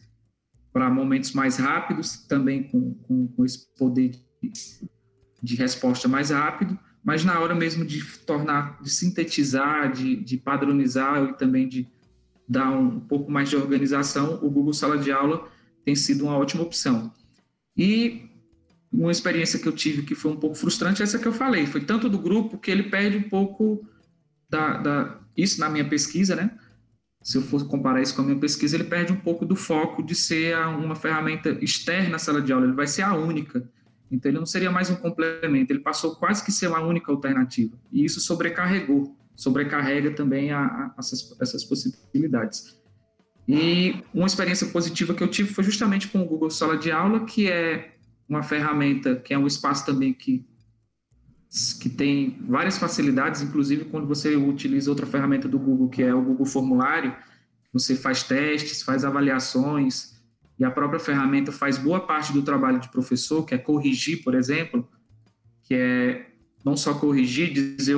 para momentos mais rápidos, também com, com, com esse poder de, de resposta mais rápido mas na hora mesmo de tornar, de sintetizar, de, de padronizar e também de dar um pouco mais de organização, o Google Sala de Aula tem sido uma ótima opção. E uma experiência que eu tive que foi um pouco frustrante, essa que eu falei, foi tanto do grupo que ele perde um pouco da, da isso na minha pesquisa, né? Se eu for comparar isso com a minha pesquisa, ele perde um pouco do foco de ser uma ferramenta externa à sala de aula, ele vai ser a única. Então, ele não seria mais um complemento, ele passou quase que ser uma única alternativa. E isso sobrecarregou, sobrecarrega também a, a, essas, essas possibilidades. E uma experiência positiva que eu tive foi justamente com o Google Sala de Aula, que é uma ferramenta que é um espaço também que, que tem várias facilidades, inclusive quando você utiliza outra ferramenta do Google, que é o Google Formulário, você faz testes, faz avaliações, e a própria ferramenta faz boa parte do trabalho de professor, que é corrigir, por exemplo, que é não só corrigir, dizer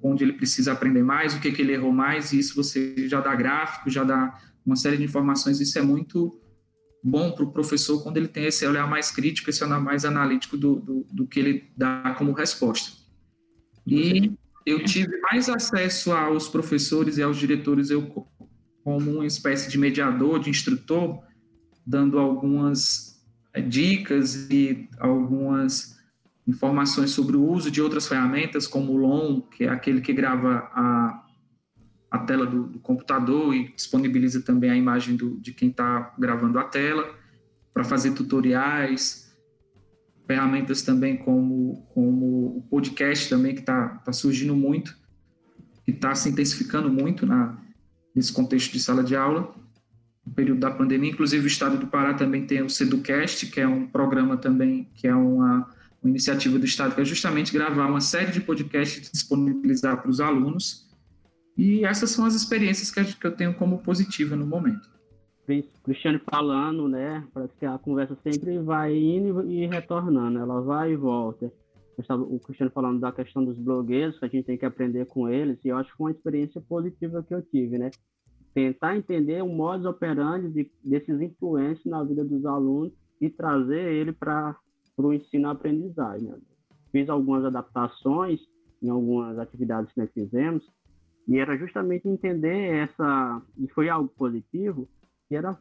onde ele precisa aprender mais, o que, que ele errou mais, e isso você já dá gráfico, já dá uma série de informações. Isso é muito bom para o professor quando ele tem esse olhar mais crítico, esse olhar mais analítico do, do, do que ele dá como resposta. E eu tive mais acesso aos professores e aos diretores, eu como uma espécie de mediador, de instrutor, dando algumas eh, dicas e algumas informações sobre o uso de outras ferramentas, como o LOM, que é aquele que grava a, a tela do, do computador e disponibiliza também a imagem do, de quem está gravando a tela, para fazer tutoriais, ferramentas também como, como o podcast também, que está tá surgindo muito, que está se intensificando muito na, nesse contexto de sala de aula, no período da pandemia. Inclusive, o Estado do Pará também tem o Seducast, que é um programa também, que é uma uma iniciativa do Estado, que é justamente gravar uma série de podcasts e disponibilizar para os alunos. E essas são as experiências que eu tenho como positiva no momento. Cristiano falando, né? Parece que a conversa sempre vai indo e retornando, ela vai e volta. O Cristiano falando da questão dos blogueiros, que a gente tem que aprender com eles, e eu acho que foi uma experiência positiva que eu tive, né? Tentar entender o modus operandi de, desses influências na vida dos alunos e trazer ele para o ensino-aprendizagem. Né? Fiz algumas adaptações em algumas atividades que nós fizemos, e era justamente entender essa, e foi algo positivo, que era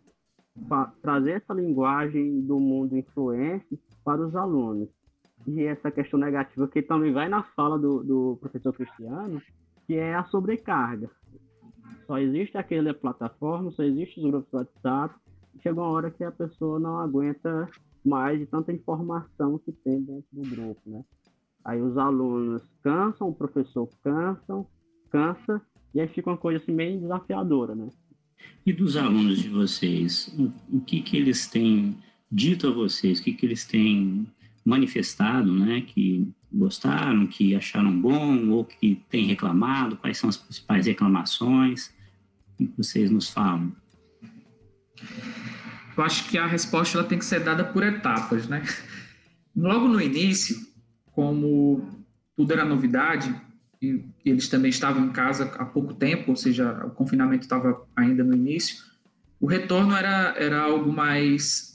trazer essa linguagem do mundo influente para os alunos. E essa questão negativa que também vai na fala do, do professor Cristiano, que é a sobrecarga. Só existe aquela plataforma, só existe os grupos WhatsApp, chega uma hora que a pessoa não aguenta mais de tanta informação que tem dentro do grupo, né? Aí os alunos cansam, o professor cansam, cansa, e aí fica uma coisa assim meio desafiadora, né? E dos alunos de vocês, o, que que eles têm dito a vocês, o que que eles têm manifestado, né, que gostaram, que acharam bom ou que têm reclamado, quais são as principais reclamações, o que vocês nos falam? eu acho que a resposta ela tem que ser dada por etapas, né? Logo no início, como tudo era novidade, e eles também estavam em casa há pouco tempo, ou seja, o confinamento estava ainda no início, o retorno era, era algo mais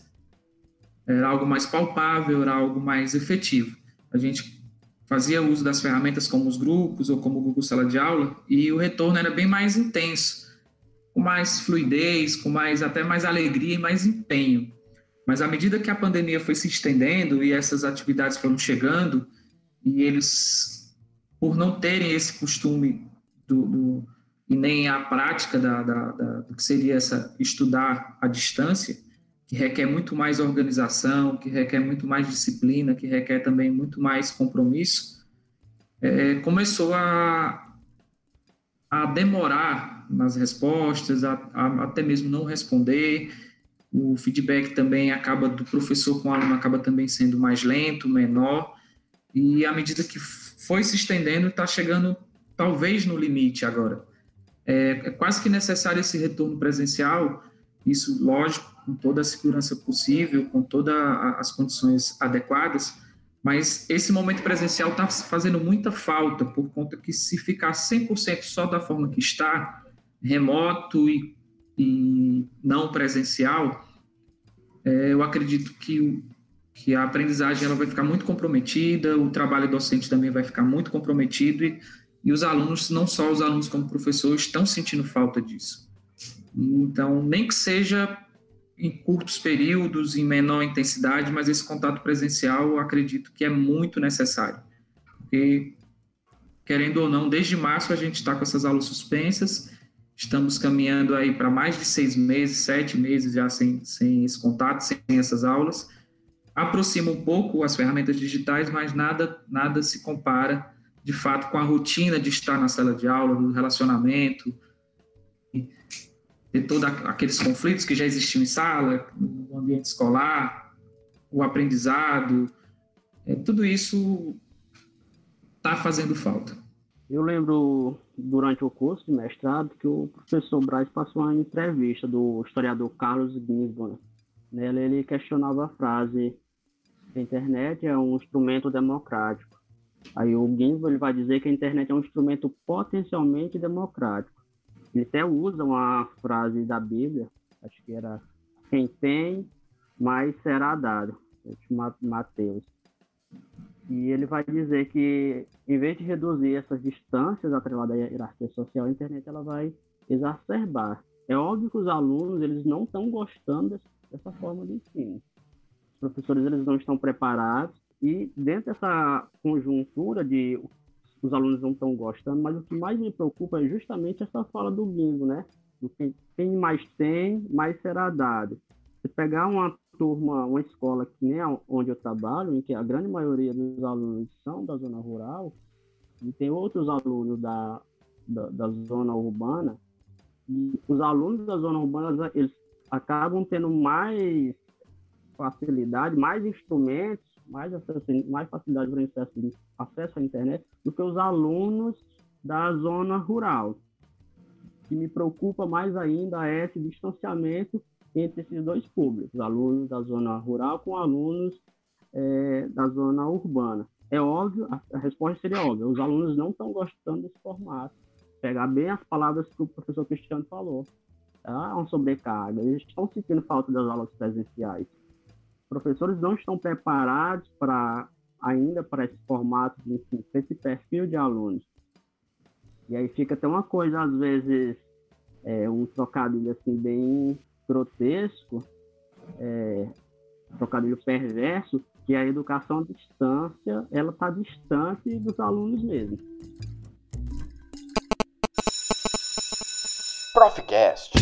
era algo mais palpável, era algo mais efetivo. A gente fazia uso das ferramentas como os grupos ou como o Google Sala de Aula e o retorno era bem mais intenso com mais fluidez, com mais até mais alegria e mais empenho. Mas à medida que a pandemia foi se estendendo e essas atividades foram chegando, e eles, por não terem esse costume do, do e nem a prática da, da, da, do que seria essa estudar à distância, que requer muito mais organização, que requer muito mais disciplina, que requer também muito mais compromisso, é, começou a, a demorar nas respostas, a, a, até mesmo não responder. O feedback também acaba do professor com o aluno acaba também sendo mais lento, menor. E à medida que foi se estendendo, está chegando talvez no limite agora. É, é quase que necessário esse retorno presencial, isso, lógico, com toda a segurança possível, com todas as condições adequadas, mas esse momento presencial está fazendo muita falta, por conta que se ficar 100% só da forma que está, remoto e, e não presencial, é, eu acredito que, que a aprendizagem ela vai ficar muito comprometida, o trabalho docente também vai ficar muito comprometido e, e os alunos, não só os alunos como professores, estão sentindo falta disso. Então, nem que seja em curtos períodos, em menor intensidade, mas esse contato presencial eu acredito que é muito necessário. Porque, querendo ou não, desde março a gente está com essas aulas suspensas Estamos caminhando aí para mais de seis meses, sete meses já sem, sem esse contato, sem essas aulas. Aproxima um pouco as ferramentas digitais, mas nada, nada se compara, de fato, com a rotina de estar na sala de aula, do relacionamento, de todos aqueles conflitos que já existiam em sala, no ambiente escolar, o aprendizado, é, tudo isso está fazendo falta. Eu lembro, durante o curso de mestrado, que o professor Braz passou uma entrevista do historiador Carlos Ginsburg. Nela ele questionava a frase a internet é um instrumento democrático. Aí o Ginsburg vai dizer que a internet é um instrumento potencialmente democrático. Ele até usa uma frase da Bíblia, acho que era quem tem, mais será dado, Mateus. E ele vai dizer que, em vez de reduzir essas distâncias atreladas à hierarquia social, a internet ela vai exacerbar. É óbvio que os alunos eles não estão gostando dessa forma de ensino. Professores eles não estão preparados e dentro dessa conjuntura de os alunos não estão gostando, mas o que mais me preocupa é justamente essa fala do bingo, né? Do quem, quem mais tem, mais será dado. Se pegar uma turma, uma escola que nem onde eu trabalho, em que a grande maioria dos alunos são da zona rural, e tem outros alunos da, da, da zona urbana, e os alunos da zona urbana, eles acabam tendo mais facilidade, mais instrumentos, mais, acesso, mais facilidade para acesso, acesso à internet do que os alunos da zona rural. O que me preocupa mais ainda é esse distanciamento entre esses dois públicos, alunos da zona rural com alunos é, da zona urbana. É óbvio, a, resposta seria óbvia, os alunos não estão gostando desse formato. Pegar bem as palavras que o professor Cristiano falou. Tá? É uma sobrecarga, eles estão sentindo falta das aulas presenciais. Professores não estão preparados para ainda para esse formato de ensino, para esse perfil de alunos. E aí fica até uma coisa, às vezes, é, um trocadilho assim bem grotesco, é, trocadilho perverso, que a educação à distância ela está distante dos alunos mesmo. Profcast.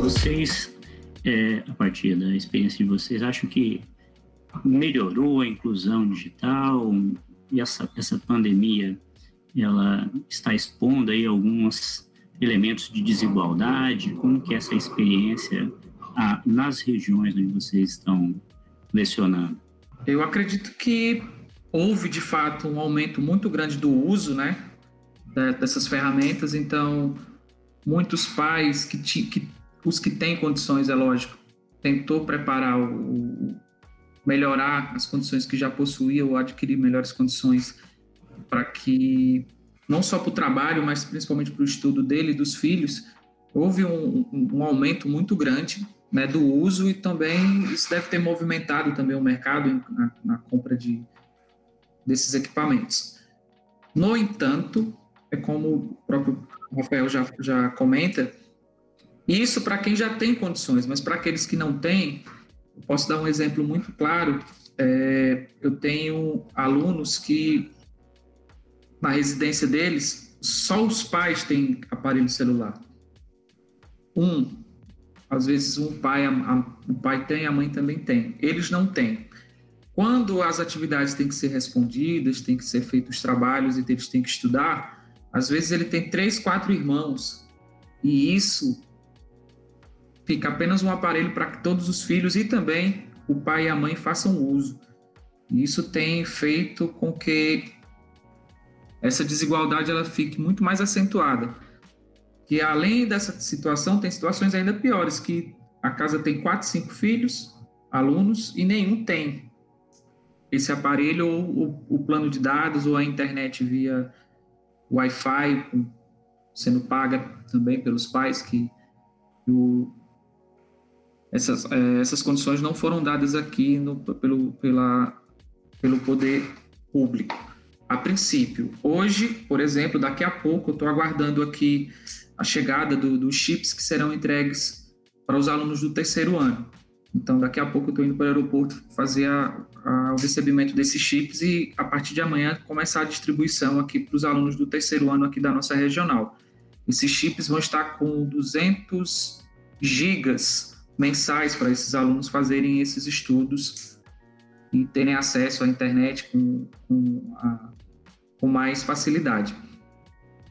Vocês, é, a partir da experiência de vocês, acham que melhorou a inclusão digital e essa, essa pandemia ela está expondo aí algumas elementos de desigualdade? Como que essa experiência ah, nas regiões onde vocês estão lecionando? Eu acredito que houve, de fato, um aumento muito grande do uso né, dessas ferramentas. Então, muitos pais, que, que os que têm condições, é lógico, tentou preparar o, melhorar as condições que já possuía ou adquirir melhores condições para que não só para o trabalho, mas principalmente para o estudo dele e dos filhos, houve um, um, aumento muito grande né, do uso e também isso deve ter movimentado também o mercado na, na compra de, desses equipamentos. No entanto, é como o próprio Rafael já, já comenta, isso para quem já tem condições, mas para aqueles que não têm, eu posso dar um exemplo muito claro. É, eu tenho alunos que na residência deles, só os pais têm aparelho celular. Um, às vezes um pai, a, a, o pai tem, a mãe também tem. Eles não têm. Quando as atividades têm que ser respondidas, têm que ser feitos os trabalhos e eles têm que estudar, às vezes ele tem três, quatro irmãos. E isso fica apenas um aparelho para que todos os filhos e também o pai e a mãe façam uso. Isso tem feito com que essa desigualdade ela fique muito mais acentuada. Que além dessa situação, tem situações ainda piores, que a casa tem quatro, cinco filhos, alunos, e nenhum tem esse aparelho ou o, o plano de dados ou a internet via Wi-Fi, sendo paga também pelos pais, que o, essas, é, essas condições não foram dadas aqui no, pelo, pela, pelo poder público a princípio. Hoje, por exemplo, daqui a pouco, eu estou aguardando aqui a chegada do, dos chips que serão entregues para os alunos do terceiro ano. Então, daqui a pouco eu estou indo para o aeroporto fazer a, a, o recebimento desses chips e, a partir de amanhã, começar a distribuição aqui para os alunos do terceiro ano aqui da nossa regional. Esses chips vão estar com 200 gigas mensais para esses alunos fazerem esses estudos e terem acesso à internet com, com a, com mais facilidade.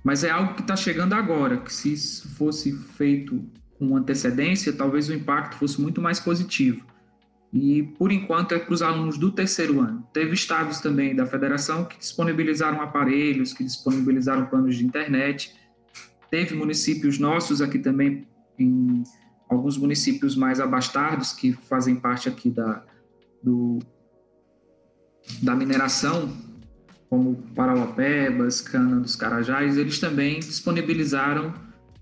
Mas é algo que está chegando agora, que se isso fosse feito com antecedência, talvez o impacto fosse muito mais positivo. E, por enquanto, é para os alunos do terceiro ano. Teve estados também da federação que disponibilizaram aparelhos, que disponibilizaram planos de internet. Teve municípios nossos aqui também, em alguns municípios mais abastados, que fazem parte aqui da, do, da mineração, como Parauapebas, Cana dos Carajás, eles também disponibilizaram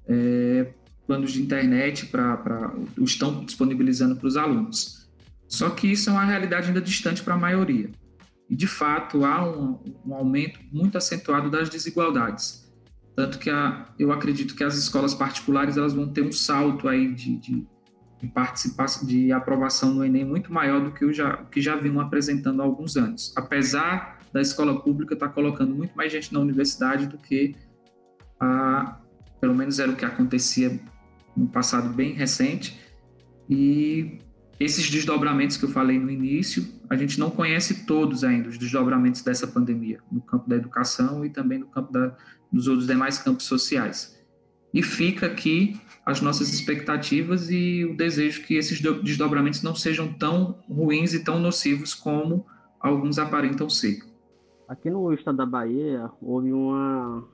é, planos de internet para estão disponibilizando para os alunos. Só que isso é uma realidade ainda distante para a maioria. E, de fato, há um, um, aumento muito acentuado das desigualdades. Tanto que a, eu acredito que as escolas particulares elas vão ter um salto aí de, de, de participação, de aprovação no Enem muito maior do que o já, que já vinham apresentando há alguns anos. Apesar da escola pública estar tá colocando muito mais gente na universidade do que a, pelo menos era o que acontecia no passado bem recente. E esses desdobramentos que eu falei no início, a gente não conhece todos ainda, os desdobramentos dessa pandemia, no campo da educação e também no campo da, dos outros demais campos sociais. E fica aqui as nossas expectativas e o desejo que esses desdobramentos não sejam tão ruins e tão nocivos como alguns aparentam ser. Aqui no estado da Bahia, houve uma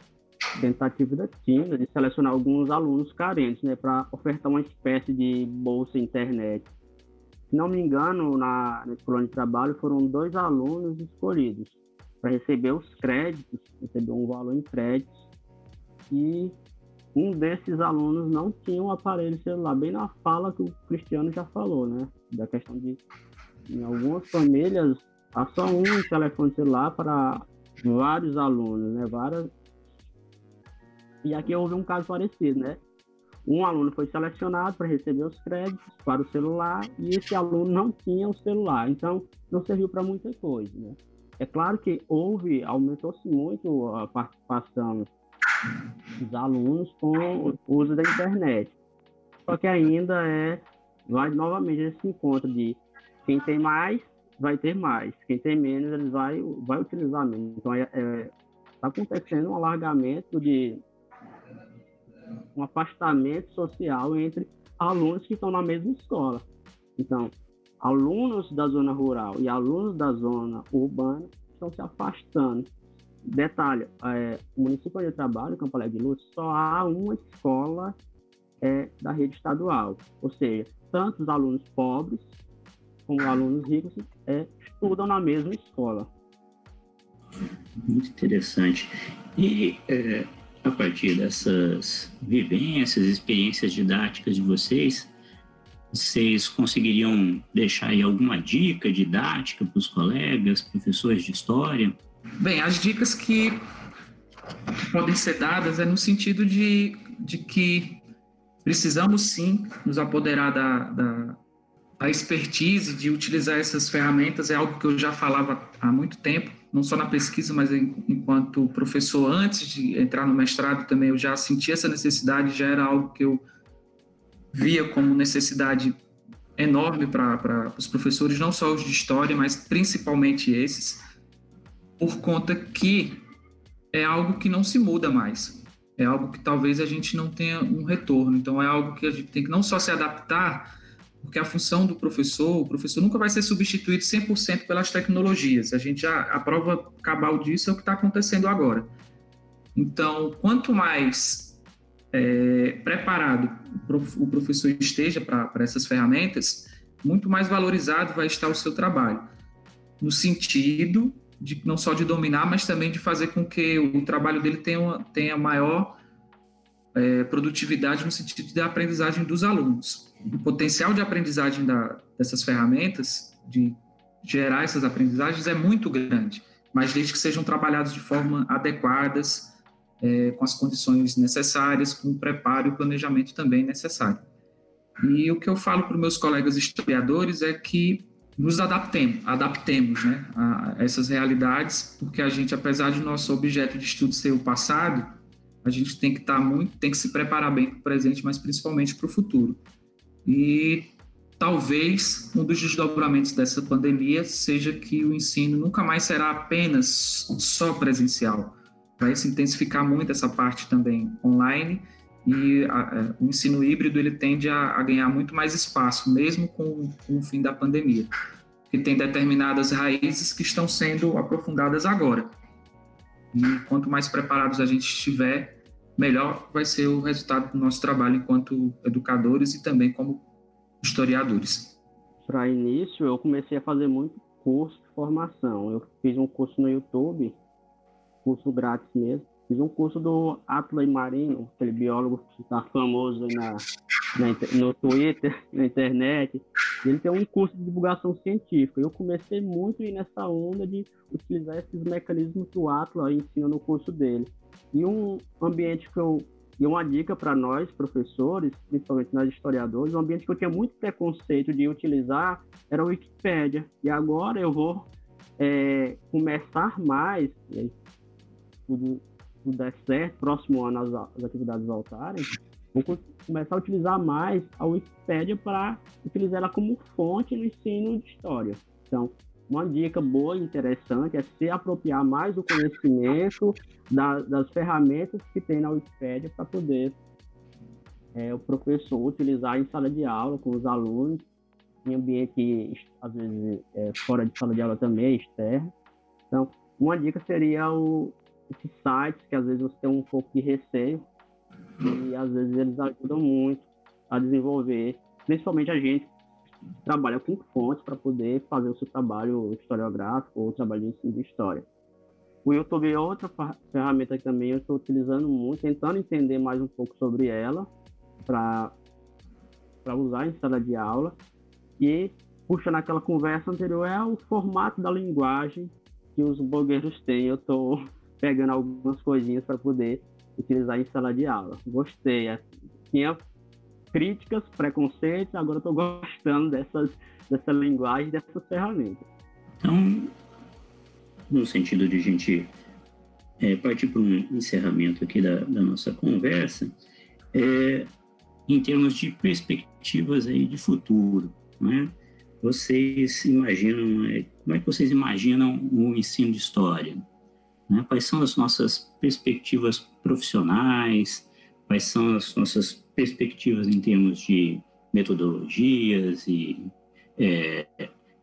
tentativa da TINA de selecionar alguns alunos carentes, né, para ofertar uma espécie de bolsa internet. Se não me engano, na, nesse plano de trabalho foram dois alunos escolhidos para receber os créditos, receber um valor em créditos, e um desses alunos não tinha um aparelho celular, bem na fala que o Cristiano já falou, né, da questão de em algumas famílias há só um telefone celular para vários alunos, né, várias. E aqui houve um caso parecido, né? Um aluno foi selecionado para receber os créditos para o celular e esse aluno não tinha o celular, então não serviu para muita coisa, né? É claro que houve, aumentou-se muito a participação dos alunos com o uso da internet. Só que ainda é, vai novamente esse encontro de quem tem mais vai ter mais, quem tem menos ele vai, vai utilizar menos. Então está é, é, tá acontecendo um alargamento de um afastamento social entre alunos que estão na mesma escola. Então, alunos da zona rural e alunos da zona urbana estão se afastando. Detalhe, é, o município onde eu trabalho, Campo Alegre de Luz, só há uma escola é, da rede estadual. Ou seja, tanto os alunos pobres como alunos ricos é, estudam na mesma escola. Muito interessante. E é, a partir dessas vivências, experiências didáticas de vocês, vocês conseguiriam deixar aí alguma dica didática para os colegas, professores de história? Bem, as dicas que podem ser dadas é no sentido de, de que precisamos sim nos apoderar da, da, da expertise de utilizar essas ferramentas, é algo que eu já falava há muito tempo, não só na pesquisa, mas enquanto professor, antes de entrar no mestrado também, eu já sentia essa necessidade, já era algo que eu via como necessidade enorme para os professores, não só os de história, mas principalmente esses, por conta que é algo que não se muda mais. É algo que talvez a gente não tenha um retorno. Então, é algo que a gente tem que não só se adaptar porque a função do professor, o professor nunca vai ser substituído 100% pelas tecnologias. A gente já, a prova cabal disso é o que está acontecendo agora. Então, quanto mais é, preparado o professor esteja para essas ferramentas, muito mais valorizado vai estar o seu trabalho. No sentido de não só de dominar, mas também de fazer com que o trabalho dele tenha, tenha maior é, produtividade no sentido da aprendizagem dos alunos o potencial de aprendizagem da, dessas ferramentas, de gerar essas aprendizagens, é muito grande, mas desde que sejam trabalhados de forma adequadas, é, com as condições necessárias, com o preparo e o planejamento também necessário. E o que eu falo para os meus colegas historiadores é que nos adaptemos, adaptemos né, a essas realidades, porque a gente, apesar de nosso objeto de estudo ser o passado, a gente tem que estar tá muito, tem que se preparar bem para o presente, mas principalmente para o futuro. E talvez um dos desdobramentos dessa pandemia seja que o ensino nunca mais será apenas só presencial. Vai se intensificar muito essa parte também online e a, é, o ensino híbrido ele tende a, a ganhar muito mais espaço, mesmo com, com, o fim da pandemia, que tem determinadas raízes que estão sendo aprofundadas agora. E quanto mais preparados a gente estiver, melhor vai ser o resultado do nosso trabalho enquanto educadores e também como historiadores. Para início, eu comecei a fazer muito curso de formação. Eu fiz um curso no YouTube, curso grátis mesmo, Fiz um curso do Atlas Marino, aquele biólogo que está famoso na, na, no Twitter, na internet. Ele tem um curso de divulgação científica. Eu comecei muito nessa onda de utilizar esses mecanismos que o Atlas ensina no curso dele. E um ambiente que eu e uma dica para nós, professores, principalmente nós historiadores, um ambiente que eu tinha muito preconceito de utilizar era a Wikipédia. E agora eu vou é, começar mais, tudo der certo, próximo ano as, as atividades voltarem, vou começar a utilizar mais a Wikipédia para utilizar ela como fonte no ensino de história. Então, uma dica boa e interessante é se apropriar mais do conhecimento da, das ferramentas que tem na Wikipédia para poder é, o professor utilizar em sala de aula com os alunos, em ambiente, às vezes, é, fora de sala de aula também, externo. Então, uma dica seria o, esses sites que às vezes você tem um pouco de receio e às vezes eles ajudam muito a desenvolver, principalmente a gente que trabalha com fontes para poder fazer o seu trabalho historiográfico ou trabalho de ensino de história. O YouTube é outra ferramenta que também eu estou utilizando muito, tentando entender mais um pouco sobre ela para usar em sala de aula. E, puxa, naquela conversa anterior, é o formato da linguagem que os blogueiros têm. Eu estou pegando algumas coisinhas para poder utilizar em sala de aula. Gostei. É, tinha críticas, preconceitos, agora estou gostando dessas, dessa linguagem, dessas ferramentas. Então, no sentido de a gente é, partir para um encerramento aqui da, da nossa conversa, é, em termos de perspectivas aí de futuro, né? Vocês imaginam, é, como é que vocês imaginam o ensino de história? Né? Quais são as nossas perspectivas profissionais? Quais são as nossas perspectivas em termos de metodologias e é,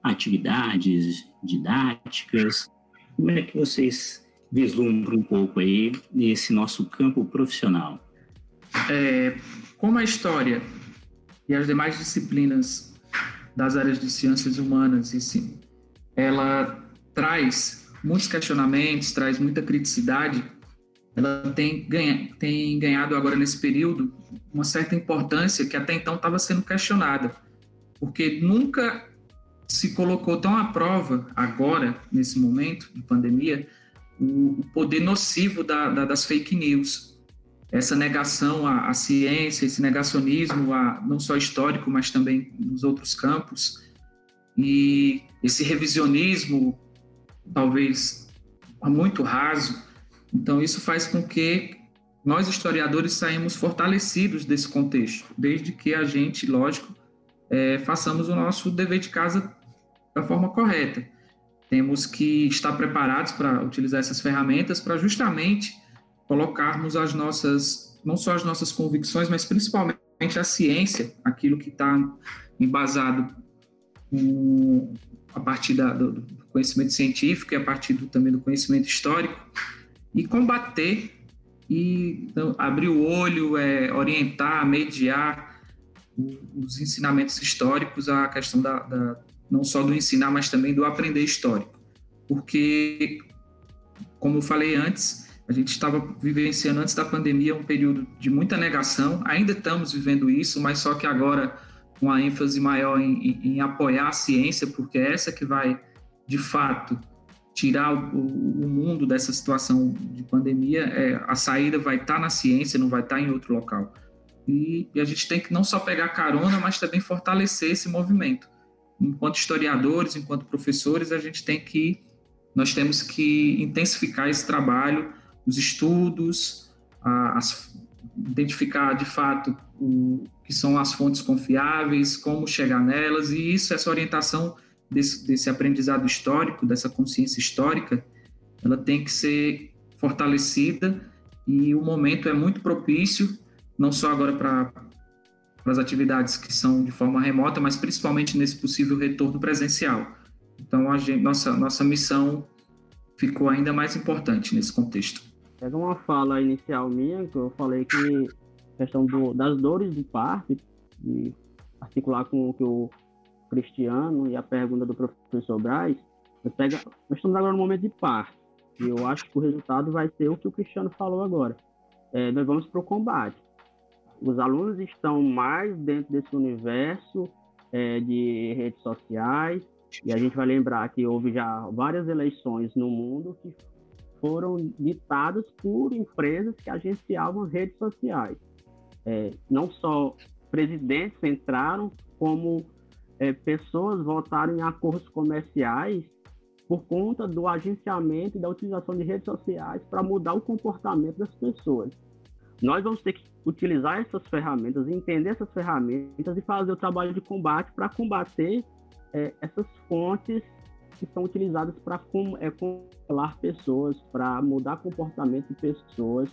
atividades didáticas? Como é que vocês vislumbram um pouco aí nesse nosso campo profissional? É, como a história e as demais disciplinas das áreas de ciências humanas, e sim, ela traz muitos questionamentos, traz muita criticidade, ela tem, ganha, tem ganhado agora nesse período uma certa importância que até então estava sendo questionada, porque nunca se colocou tão à prova agora, nesse momento de pandemia, o, poder nocivo da, da, das fake news. Essa negação à, à ciência, esse negacionismo, a, não só histórico, mas também nos outros campos, e esse revisionismo talvez muito raso. Então, isso faz com que nós, historiadores, saímos fortalecidos desse contexto, desde que a gente, lógico, é, façamos o nosso dever de casa da forma correta. Temos que estar preparados para utilizar essas ferramentas para justamente colocarmos as nossas, não só as nossas convicções, mas principalmente a ciência, aquilo que está embasado a partir da, do, conhecimento científico e a partir do, também do conhecimento histórico e combater e então, abrir o olho, é, orientar, mediar os ensinamentos históricos, a questão da, da, não só do ensinar, mas também do aprender histórico. Porque, como eu falei antes, a gente estava vivenciando antes da pandemia um período de muita negação, ainda estamos vivendo isso, mas só que agora com a ênfase maior em, em, em apoiar a ciência, porque é essa que vai de fato, tirar o, o mundo dessa situação de pandemia, é, a saída vai estar tá na ciência, não vai estar tá em outro local. E, e, a gente tem que não só pegar carona, mas também fortalecer esse movimento. Enquanto historiadores, enquanto professores, a gente tem que, nós temos que intensificar esse trabalho, os estudos, as, identificar de fato o que são as fontes confiáveis, como chegar nelas, e isso, essa orientação desse, desse aprendizado histórico, dessa consciência histórica, ela tem que ser fortalecida e o momento é muito propício não só agora para as atividades que são de forma remota, mas principalmente nesse possível retorno presencial. Então, a gente, nossa, nossa missão ficou ainda mais importante nesse contexto. Pega uma fala inicial minha, que eu falei que a questão do, das dores do parto, de articular com o que o Cristiano e a pergunta do professor Braz, pega, nós estamos agora no momento de parto, e eu acho que o resultado vai ser o que o Cristiano falou agora. É, nós vamos para o combate. Os alunos estão mais dentro desse universo é, de redes sociais, e a gente vai lembrar que houve já várias eleições no mundo que foram ditadas por empresas que agenciavam redes sociais. É, não só presidentes entraram, como é, pessoas votaram em acordos comerciais por conta do agenciamento e da utilização de redes sociais para mudar o comportamento das pessoas. Nós vamos ter que utilizar essas ferramentas, entender essas ferramentas e fazer o trabalho de combate para combater é, essas fontes que são utilizadas para é, controlar pessoas, para mudar comportamento de pessoas.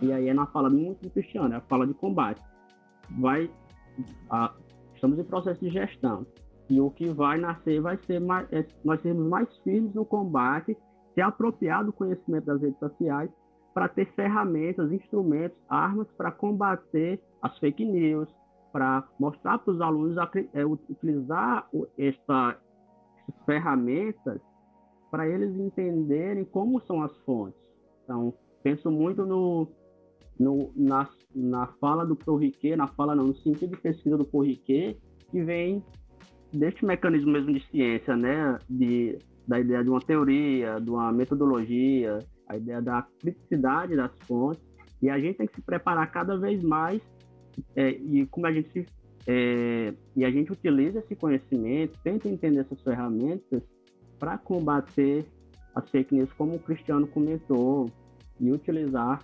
E aí é na fala muito do Cristiano, é a fala de combate. Vai, a, estamos em processo de gestão. E o que vai nascer vai ser mais, é, nós sermos mais firmes no combate, se apropriar do conhecimento das redes sociais para ter ferramentas, instrumentos, armas para combater as fake news, para mostrar para os alunos é, utilizar esta, essas ferramentas para eles entenderem como são as fontes. Então, penso muito no, no, na, na fala do Porriquet, na fala não, no sentido de pesquisa do Porriquet, que vem deste mecanismo mesmo de ciência, né, de, da ideia de uma teoria, de uma metodologia, a ideia da criticidade das fontes, e a gente tem que se preparar cada vez mais, é, e como a gente se, é, e a gente utiliza esse conhecimento, tenta entender essas ferramentas para combater as fake news, como o Cristiano comentou, e utilizar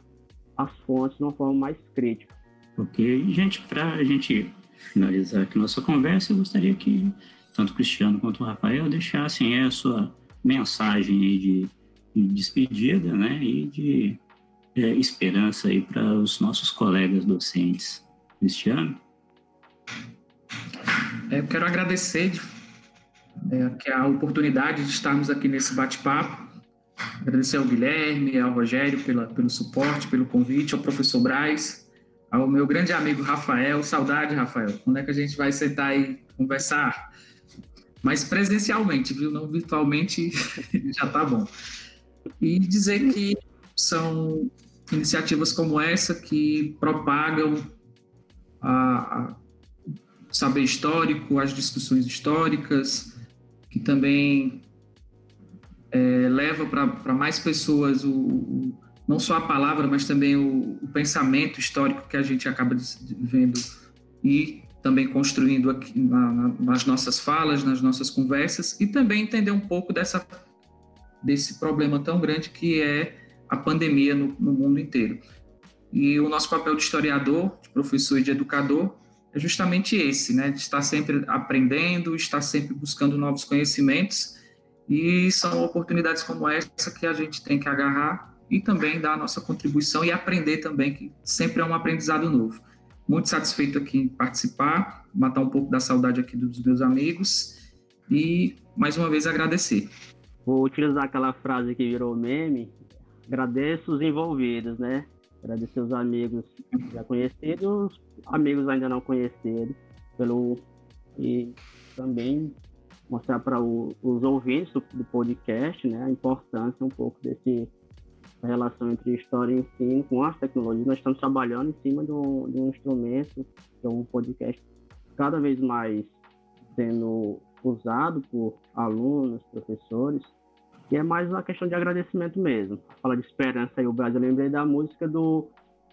as fontes de uma forma mais crítica. Ok, gente, para a gente finalizar aqui nossa conversa, eu gostaria que tanto o Cristiano quanto o Rafael deixassem a sua mensagem de, de despedida, né, e de é, esperança aí para os nossos colegas docentes. Cristiano? É, eu quero agradecer é, a oportunidade de estarmos aqui nesse bate-papo. Agradecer ao Guilherme, ao Rogério pela, pelo suporte, pelo convite, ao professor Braz, ao meu grande amigo Rafael. Saudade, Rafael. Quando é que a gente vai sentar e conversar? Mas presencialmente, viu? Não virtualmente, já tá bom. E dizer que são iniciativas como essa que propagam a, a saber histórico, as discussões históricas, que também é, leva para mais pessoas o, não só a palavra, mas também o, o pensamento histórico que a gente acaba vendo e também construindo aqui na, na, nas nossas falas, nas nossas conversas, e também entender um pouco dessa, desse problema tão grande que é a pandemia no, no mundo inteiro. E o nosso papel de historiador, de professor e de educador é justamente esse, né? De estar sempre aprendendo, estar sempre buscando novos conhecimentos, e são oportunidades como essa que a gente tem que agarrar e também dar a nossa contribuição e aprender também, que sempre é um aprendizado novo. Muito satisfeito aqui em participar, matar um pouco da saudade aqui dos meus amigos e mais uma vez agradecer. Vou utilizar aquela frase que virou meme. Agradeço os envolvidos, né? Agradecer os amigos já conhecidos, amigos ainda não conhecidos, pelo e também mostrar para os ouvintes do, do podcast, né, a importância um pouco desse relação entre história e ensino com as tecnologias. Nós estamos trabalhando em cima de um, de um instrumento, que é um podcast cada vez mais sendo usado por alunos, professores, que é mais uma questão de agradecimento mesmo. Fala de esperança aí, o Brasil, eu lembrei da música do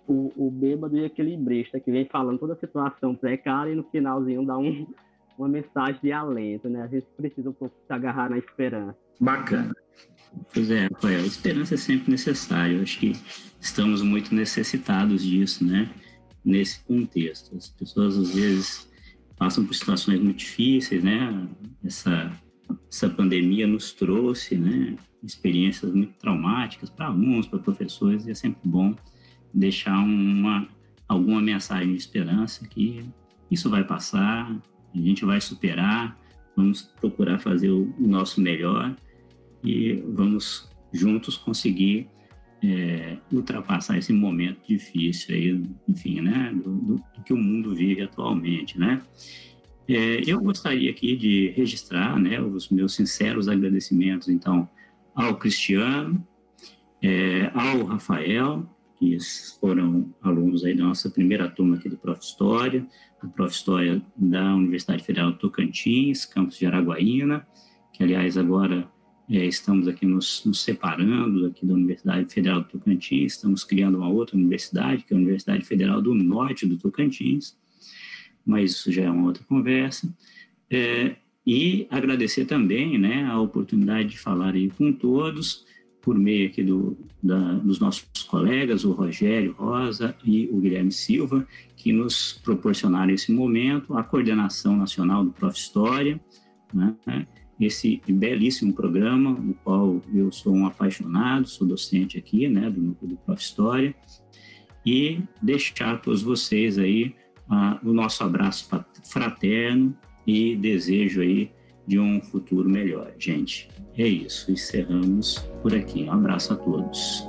o, o bêbado e equilibrista, que vem falando toda a situação precária e no finalzinho dá um, uma mensagem de alento, né? A gente precisa um pouco se agarrar na esperança. Bacana. Pois é, Rafael, esperança é sempre necessária. Eu acho que estamos muito necessitados disso, né? Nesse contexto. As pessoas, às vezes, passam por situações muito difíceis, né? Essa, essa pandemia nos trouxe, né? Experiências muito traumáticas para alunos, para professores, e é sempre bom deixar uma alguma mensagem de esperança que isso vai passar, a gente vai superar, vamos procurar fazer o nosso melhor e vamos juntos conseguir é, ultrapassar esse momento difícil aí, enfim, né, do, do, do que o mundo vive atualmente, né. É, eu gostaria aqui de registrar, né, os meus sinceros agradecimentos, então, ao Cristiano, é, ao Rafael, que foram alunos aí da nossa primeira turma aqui do Prof. História, do Prof. História da Universidade Federal Tocantins, campus de Araguaína, que, aliás, agora é, estamos aqui nos, nos, separando aqui da Universidade Federal do Tocantins, estamos criando uma outra universidade, que é a Universidade Federal do Norte do Tocantins, mas isso já é uma outra conversa. É, e agradecer também né, a oportunidade de falar aí com todos, por meio aqui do, da, dos nossos colegas, o Rogério Rosa e o Guilherme Silva, que nos proporcionaram esse momento, a coordenação nacional do Prof. História, né, esse belíssimo programa, no qual eu sou um apaixonado, sou docente aqui, né, do do Prof. História, e deixar a todos vocês aí uh, o nosso abraço fraterno e desejo aí de um futuro melhor, gente. É isso, encerramos por aqui. Um abraço a todos.